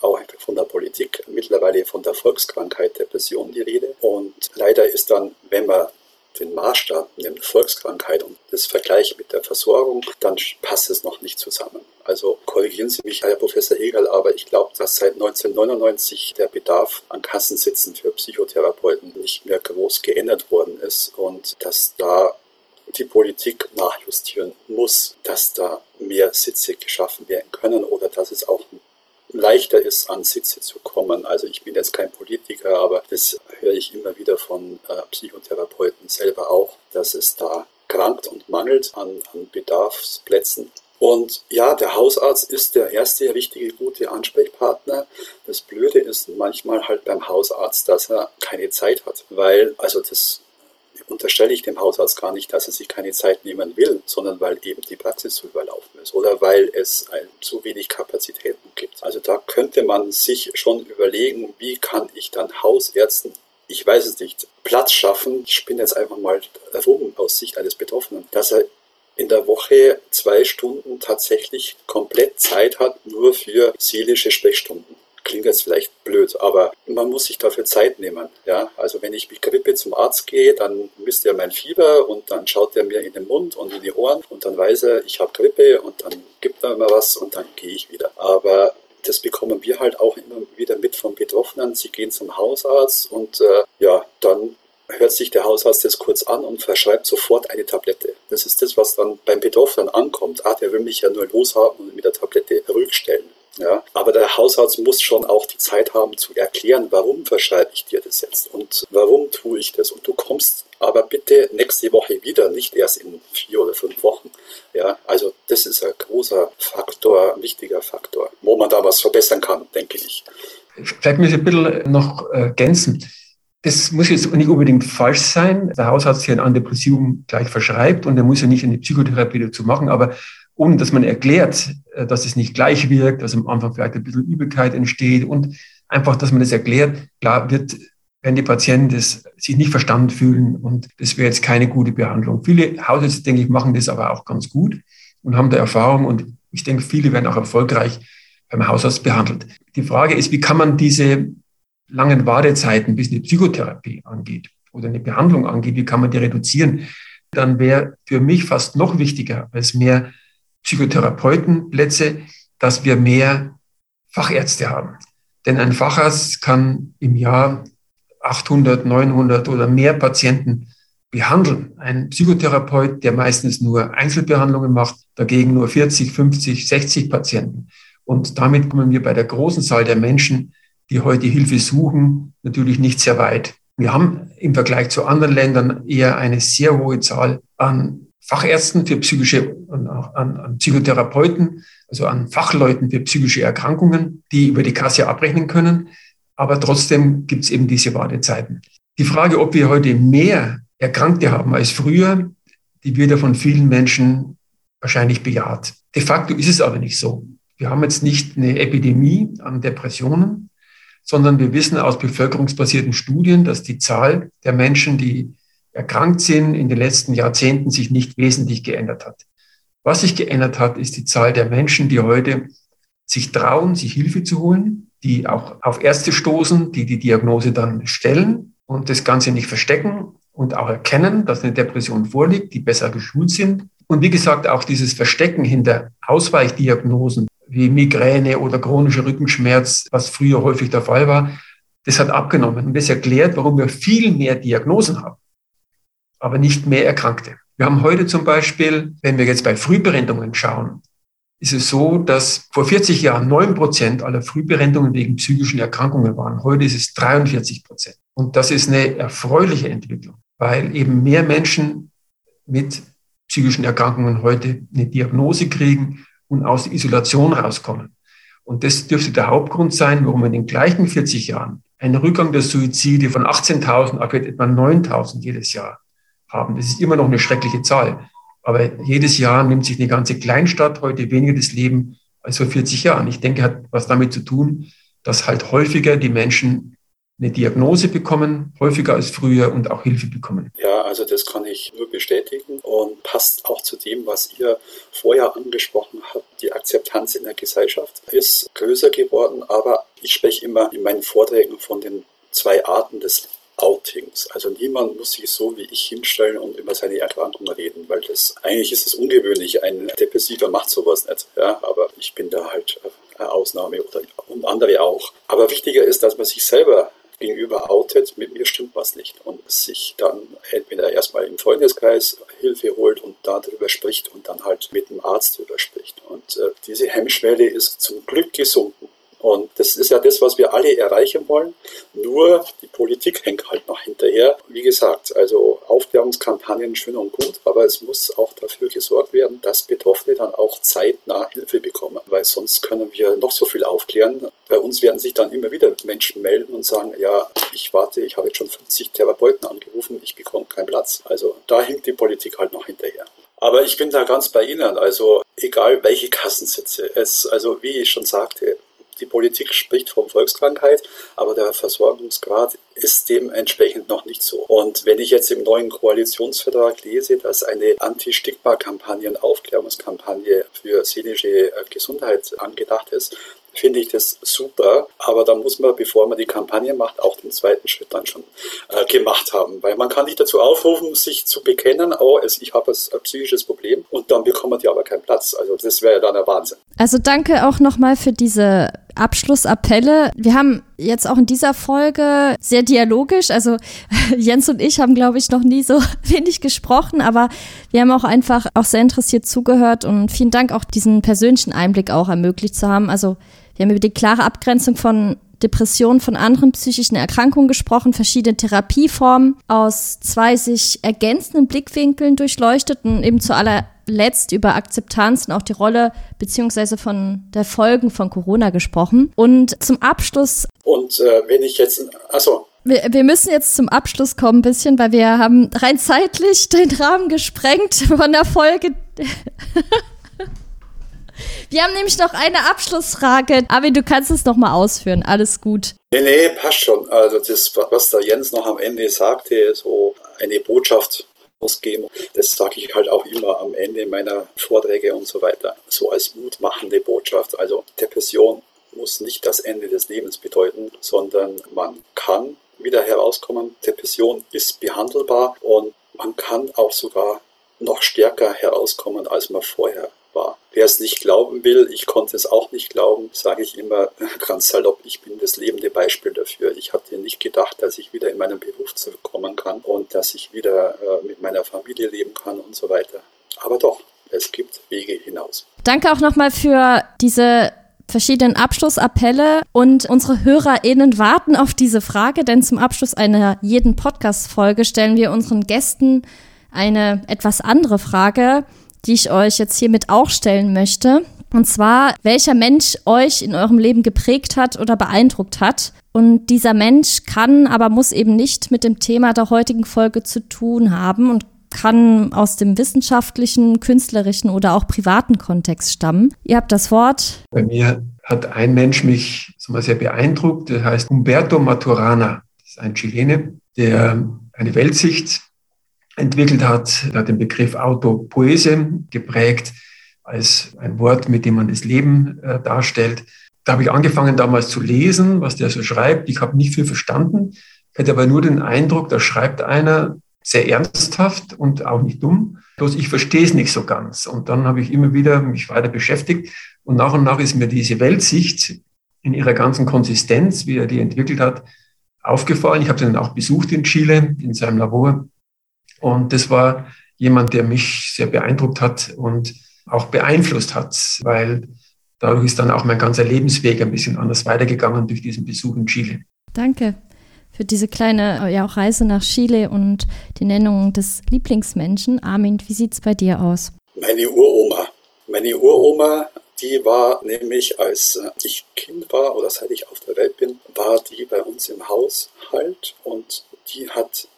auch von der Politik mittlerweile von der Volkskrankheit Depression die Rede. Und leider ist dann, wenn man den Maßstab nimmt, Volkskrankheit und das Vergleich mit der Versorgung, dann passt es noch nicht zusammen. Also korrigieren Sie mich, Herr Professor Hegel, aber ich glaube, dass seit 1999 der Bedarf an Kassensitzen für Psychotherapeuten nicht mehr groß geändert worden ist und dass da die Politik nachjustieren muss, dass da mehr Sitze geschaffen werden können oder dass es auch leichter ist, an Sitze zu kommen. Also ich bin jetzt kein Politiker, aber das höre ich immer wieder von äh, Psychotherapeuten selber auch, dass es da krankt und mangelt an, an Bedarfsplätzen. Und ja, der Hausarzt ist der erste richtige gute Ansprechpartner. Das Blöde ist manchmal halt beim Hausarzt, dass er keine Zeit hat, weil, also das unterstelle ich dem Hausarzt gar nicht, dass er sich keine Zeit nehmen will, sondern weil eben die Praxis zu überlaufen ist oder weil es zu wenig Kapazitäten gibt. Also da könnte man sich schon überlegen, wie kann ich dann Hausärzten ich weiß es nicht, Platz schaffen, ich spinne jetzt einfach mal rum aus Sicht eines Betroffenen, dass er in der Woche zwei Stunden tatsächlich komplett Zeit hat, nur für seelische Sprechstunden. Klingt jetzt vielleicht blöd, aber man muss sich dafür Zeit nehmen. Ja? Also wenn ich mit Grippe zum Arzt gehe, dann misst er mein Fieber und dann schaut er mir in den Mund und in die Ohren und dann weiß er, ich habe Grippe und dann gibt er mir was und dann gehe ich wieder. Aber das bekommen wir halt auch immer wieder mit von Betroffenen. Sie gehen zum Hausarzt und äh, ja, dann hört sich der Hausarzt das kurz an und verschreibt sofort eine Tablette. Das ist das, was dann beim Betroffenen ankommt. Ah, der will mich ja nur loshaben und mit der Tablette ruhigstellen. Ja, aber der Hausarzt muss schon auch die Zeit haben zu erklären, warum verschreibe ich dir das jetzt und warum tue ich das. Und du kommst aber bitte nächste Woche wieder, nicht erst in vier oder fünf Wochen. Ja, also das ist ein großer Faktor, ein wichtiger Faktor, wo man da was verbessern kann, denke ich. Vielleicht muss ich ein bisschen noch ergänzen. Das muss jetzt nicht unbedingt falsch sein. Der Hausarzt hier ein Antidepressivum gleich verschreibt und er muss ja nicht eine Psychotherapie dazu machen, aber ohne dass man erklärt, äh, dass es nicht gleich wirkt, dass am Anfang vielleicht ein bisschen Übelkeit entsteht und einfach, dass man das erklärt, klar wird, wenn die Patienten das, sich nicht verstanden fühlen und das wäre jetzt keine gute Behandlung. Viele Hausärzte, denke ich, machen das aber auch ganz gut und haben da Erfahrung und ich denke, viele werden auch erfolgreich beim Hausarzt behandelt. Die Frage ist, wie kann man diese langen Wartezeiten, bis eine Psychotherapie angeht oder eine Behandlung angeht, wie kann man die reduzieren, dann wäre für mich fast noch wichtiger als mehr Psychotherapeutenplätze, dass wir mehr Fachärzte haben. Denn ein Facharzt kann im Jahr 800, 900 oder mehr Patienten behandeln. Ein Psychotherapeut, der meistens nur Einzelbehandlungen macht, dagegen nur 40, 50, 60 Patienten. Und damit kommen wir bei der großen Zahl der Menschen die heute Hilfe suchen, natürlich nicht sehr weit. Wir haben im Vergleich zu anderen Ländern eher eine sehr hohe Zahl an Fachärzten für psychische an, an Psychotherapeuten, also an Fachleuten für psychische Erkrankungen, die über die Kasse abrechnen können. Aber trotzdem gibt es eben diese Wartezeiten. Die Frage, ob wir heute mehr Erkrankte haben als früher, die wird ja von vielen Menschen wahrscheinlich bejaht. De facto ist es aber nicht so. Wir haben jetzt nicht eine Epidemie an Depressionen, sondern wir wissen aus bevölkerungsbasierten Studien, dass die Zahl der Menschen, die erkrankt sind, in den letzten Jahrzehnten sich nicht wesentlich geändert hat. Was sich geändert hat, ist die Zahl der Menschen, die heute sich trauen, sich Hilfe zu holen, die auch auf Ärzte stoßen, die die Diagnose dann stellen und das Ganze nicht verstecken und auch erkennen, dass eine Depression vorliegt, die besser geschult sind. Und wie gesagt, auch dieses Verstecken hinter Ausweichdiagnosen wie Migräne oder chronischer Rückenschmerz, was früher häufig der Fall war, das hat abgenommen. Und das erklärt, warum wir viel mehr Diagnosen haben, aber nicht mehr Erkrankte. Wir haben heute zum Beispiel, wenn wir jetzt bei Frühberendungen schauen, ist es so, dass vor 40 Jahren 9 Prozent aller Frühberendungen wegen psychischen Erkrankungen waren. Heute ist es 43 Prozent. Und das ist eine erfreuliche Entwicklung, weil eben mehr Menschen mit psychischen Erkrankungen heute eine Diagnose kriegen und aus der Isolation rauskommen. Und das dürfte der Hauptgrund sein, warum in den gleichen 40 Jahren einen Rückgang der Suizide von 18.000 auf etwa 9.000 jedes Jahr haben. Das ist immer noch eine schreckliche Zahl. Aber jedes Jahr nimmt sich eine ganze Kleinstadt heute weniger das Leben als vor 40 Jahren. Ich denke, hat was damit zu tun, dass halt häufiger die Menschen eine Diagnose bekommen, häufiger als früher und auch Hilfe bekommen. Ja, also das kann ich nur bestätigen und passt auch zu dem, was ihr vorher angesprochen habt. Die Akzeptanz in der Gesellschaft ist größer geworden, aber ich spreche immer in meinen Vorträgen von den zwei Arten des Outings. Also niemand muss sich so wie ich hinstellen und über seine Erkrankung reden, weil das eigentlich ist es ungewöhnlich. Ein Depressiver macht sowas nicht. Ja, aber ich bin da halt eine Ausnahme oder und andere auch. Aber wichtiger ist, dass man sich selber gegenüber outet, mit mir stimmt was nicht und sich dann entweder erstmal im Freundeskreis Hilfe holt und darüber spricht und dann halt mit dem Arzt darüber spricht. Und äh, diese Hemmschwelle ist zum Glück gesunken. Und das ist ja das, was wir alle erreichen wollen. Nur die Politik hängt halt noch hinterher. Wie gesagt, also Aufklärungskampagnen schön und gut, aber es muss auch dafür gesorgt werden, dass Betroffene dann auch zeitnah Hilfe bekommen, weil sonst können wir noch so viel aufklären. Bei uns werden sich dann immer wieder Menschen melden und sagen, ja, ich warte, ich habe jetzt schon 50 Therapeuten angerufen, ich bekomme keinen Platz. Also da hinkt die Politik halt noch hinterher. Aber ich bin da ganz bei Ihnen. Also egal welche Kassensitze. Es, also wie ich schon sagte, die Politik spricht von Volkskrankheit, aber der Versorgungsgrad ist dementsprechend noch nicht so. Und wenn ich jetzt im neuen Koalitionsvertrag lese, dass eine Anti-Stigma-Kampagne, Aufklärungskampagne für seelische äh, Gesundheit angedacht ist, finde ich das super. Aber da muss man, bevor man die Kampagne macht, auch den zweiten Schritt dann schon äh, gemacht haben. Weil man kann nicht dazu aufrufen, sich zu bekennen, oh, es, ich habe ein psychisches Problem und dann bekommen die aber keinen Platz. Also das wäre ja dann ein Wahnsinn. Also danke auch nochmal für diese Abschlussappelle. Wir haben jetzt auch in dieser Folge sehr dialogisch, also Jens und ich haben, glaube ich, noch nie so wenig gesprochen, aber wir haben auch einfach auch sehr interessiert zugehört und vielen Dank auch diesen persönlichen Einblick auch ermöglicht zu haben. Also wir haben über die klare Abgrenzung von Depressionen von anderen psychischen Erkrankungen gesprochen, verschiedene Therapieformen aus zwei sich ergänzenden Blickwinkeln durchleuchtet und eben zu allerletzt über Akzeptanz und auch die Rolle beziehungsweise von der Folgen von Corona gesprochen. Und zum Abschluss. Und äh, wenn ich jetzt, also wir, müssen jetzt zum Abschluss kommen ein bisschen, weil wir haben rein zeitlich den Rahmen gesprengt von der Folge. Wir haben nämlich noch eine Abschlussfrage. Aber du kannst es noch mal ausführen. Alles gut. Nee, nee, passt schon. Also das, was der Jens noch am Ende sagte, so eine Botschaft ausgeben, das sage ich halt auch immer am Ende meiner Vorträge und so weiter. So als mutmachende Botschaft. Also Depression muss nicht das Ende des Lebens bedeuten, sondern man kann wieder herauskommen. Depression ist behandelbar und man kann auch sogar noch stärker herauskommen, als man vorher. Wer es nicht glauben will, ich konnte es auch nicht glauben, sage ich immer ganz salopp, ich bin das lebende Beispiel dafür. Ich hatte nicht gedacht, dass ich wieder in meinen Beruf zurückkommen kann und dass ich wieder äh, mit meiner Familie leben kann und so weiter. Aber doch, es gibt Wege hinaus. Danke auch nochmal für diese verschiedenen Abschlussappelle und unsere HörerInnen warten auf diese Frage, denn zum Abschluss einer jeden Podcast-Folge stellen wir unseren Gästen eine etwas andere Frage die ich euch jetzt hiermit auch stellen möchte. Und zwar, welcher Mensch euch in eurem Leben geprägt hat oder beeindruckt hat. Und dieser Mensch kann, aber muss eben nicht mit dem Thema der heutigen Folge zu tun haben und kann aus dem wissenschaftlichen, künstlerischen oder auch privaten Kontext stammen. Ihr habt das Wort. Bei mir hat ein Mensch mich sehr beeindruckt, der heißt Humberto Maturana. Das ist ein Chilene, der eine Weltsicht entwickelt hat. Er hat den Begriff Autopoese geprägt als ein Wort, mit dem man das Leben äh, darstellt. Da habe ich angefangen damals zu lesen, was der so schreibt. Ich habe nicht viel verstanden, ich hatte aber nur den Eindruck, da schreibt einer sehr ernsthaft und auch nicht dumm. Bloß ich verstehe es nicht so ganz. Und dann habe ich immer wieder mich weiter beschäftigt und nach und nach ist mir diese Weltsicht in ihrer ganzen Konsistenz, wie er die entwickelt hat, aufgefallen. Ich habe den auch besucht in Chile, in seinem Labor. Und das war jemand, der mich sehr beeindruckt hat und auch beeinflusst hat, weil dadurch ist dann auch mein ganzer Lebensweg ein bisschen anders weitergegangen durch diesen Besuch in Chile. Danke für diese kleine ja, auch Reise nach Chile und die Nennung des Lieblingsmenschen. Armin, wie sieht es bei dir aus? Meine Uroma. Meine Uroma, die war nämlich, als ich Kind war oder seit ich auf der Welt bin, war die bei uns im Haus halt und die hat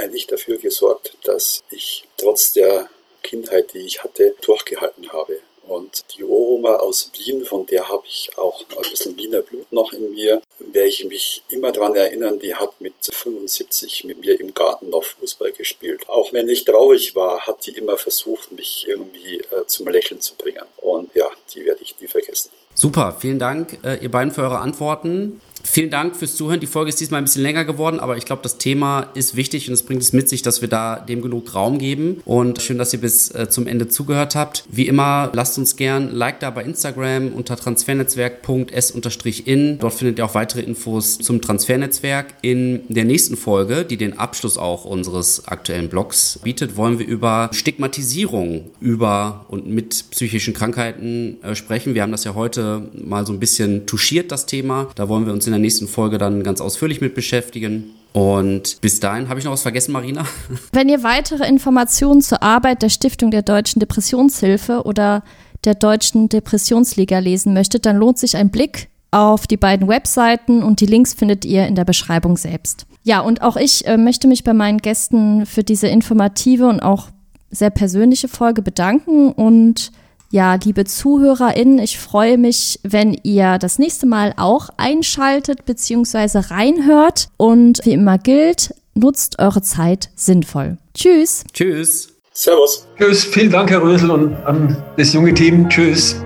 eigentlich dafür gesorgt, dass ich trotz der Kindheit, die ich hatte, durchgehalten habe. Und die Uroma aus Wien, von der habe ich auch ein bisschen Wiener Blut noch in mir, werde ich mich immer daran erinnern, die hat mit 75 mit mir im Garten noch Fußball gespielt. Auch wenn ich traurig war, hat die immer versucht, mich irgendwie äh, zum Lächeln zu bringen. Und ja, die werde ich nie vergessen. Super, vielen Dank, äh, ihr beiden, für eure Antworten. Vielen Dank fürs Zuhören. Die Folge ist diesmal ein bisschen länger geworden, aber ich glaube, das Thema ist wichtig und es bringt es mit sich, dass wir da dem genug Raum geben. Und schön, dass ihr bis äh, zum Ende zugehört habt. Wie immer, lasst uns gern Like da bei Instagram unter transfernetzwerk.s-in. Dort findet ihr auch weitere Infos zum Transfernetzwerk. In der nächsten Folge, die den Abschluss auch unseres aktuellen Blogs bietet, wollen wir über Stigmatisierung über und mit psychischen Krankheiten äh, sprechen. Wir haben das ja heute mal so ein bisschen touchiert, das Thema. Da wollen wir uns in der nächsten Folge dann ganz ausführlich mit beschäftigen. Und bis dahin, habe ich noch was vergessen, Marina? Wenn ihr weitere Informationen zur Arbeit der Stiftung der Deutschen Depressionshilfe oder der Deutschen Depressionsliga lesen möchtet, dann lohnt sich ein Blick auf die beiden Webseiten und die Links findet ihr in der Beschreibung selbst. Ja, und auch ich äh, möchte mich bei meinen Gästen für diese informative und auch sehr persönliche Folge bedanken und ja, liebe ZuhörerInnen, ich freue mich, wenn ihr das nächste Mal auch einschaltet bzw. reinhört. Und wie immer gilt, nutzt eure Zeit sinnvoll. Tschüss. Tschüss. Servus. Tschüss. Vielen Dank, Herr Rösel und an das junge Team. Tschüss.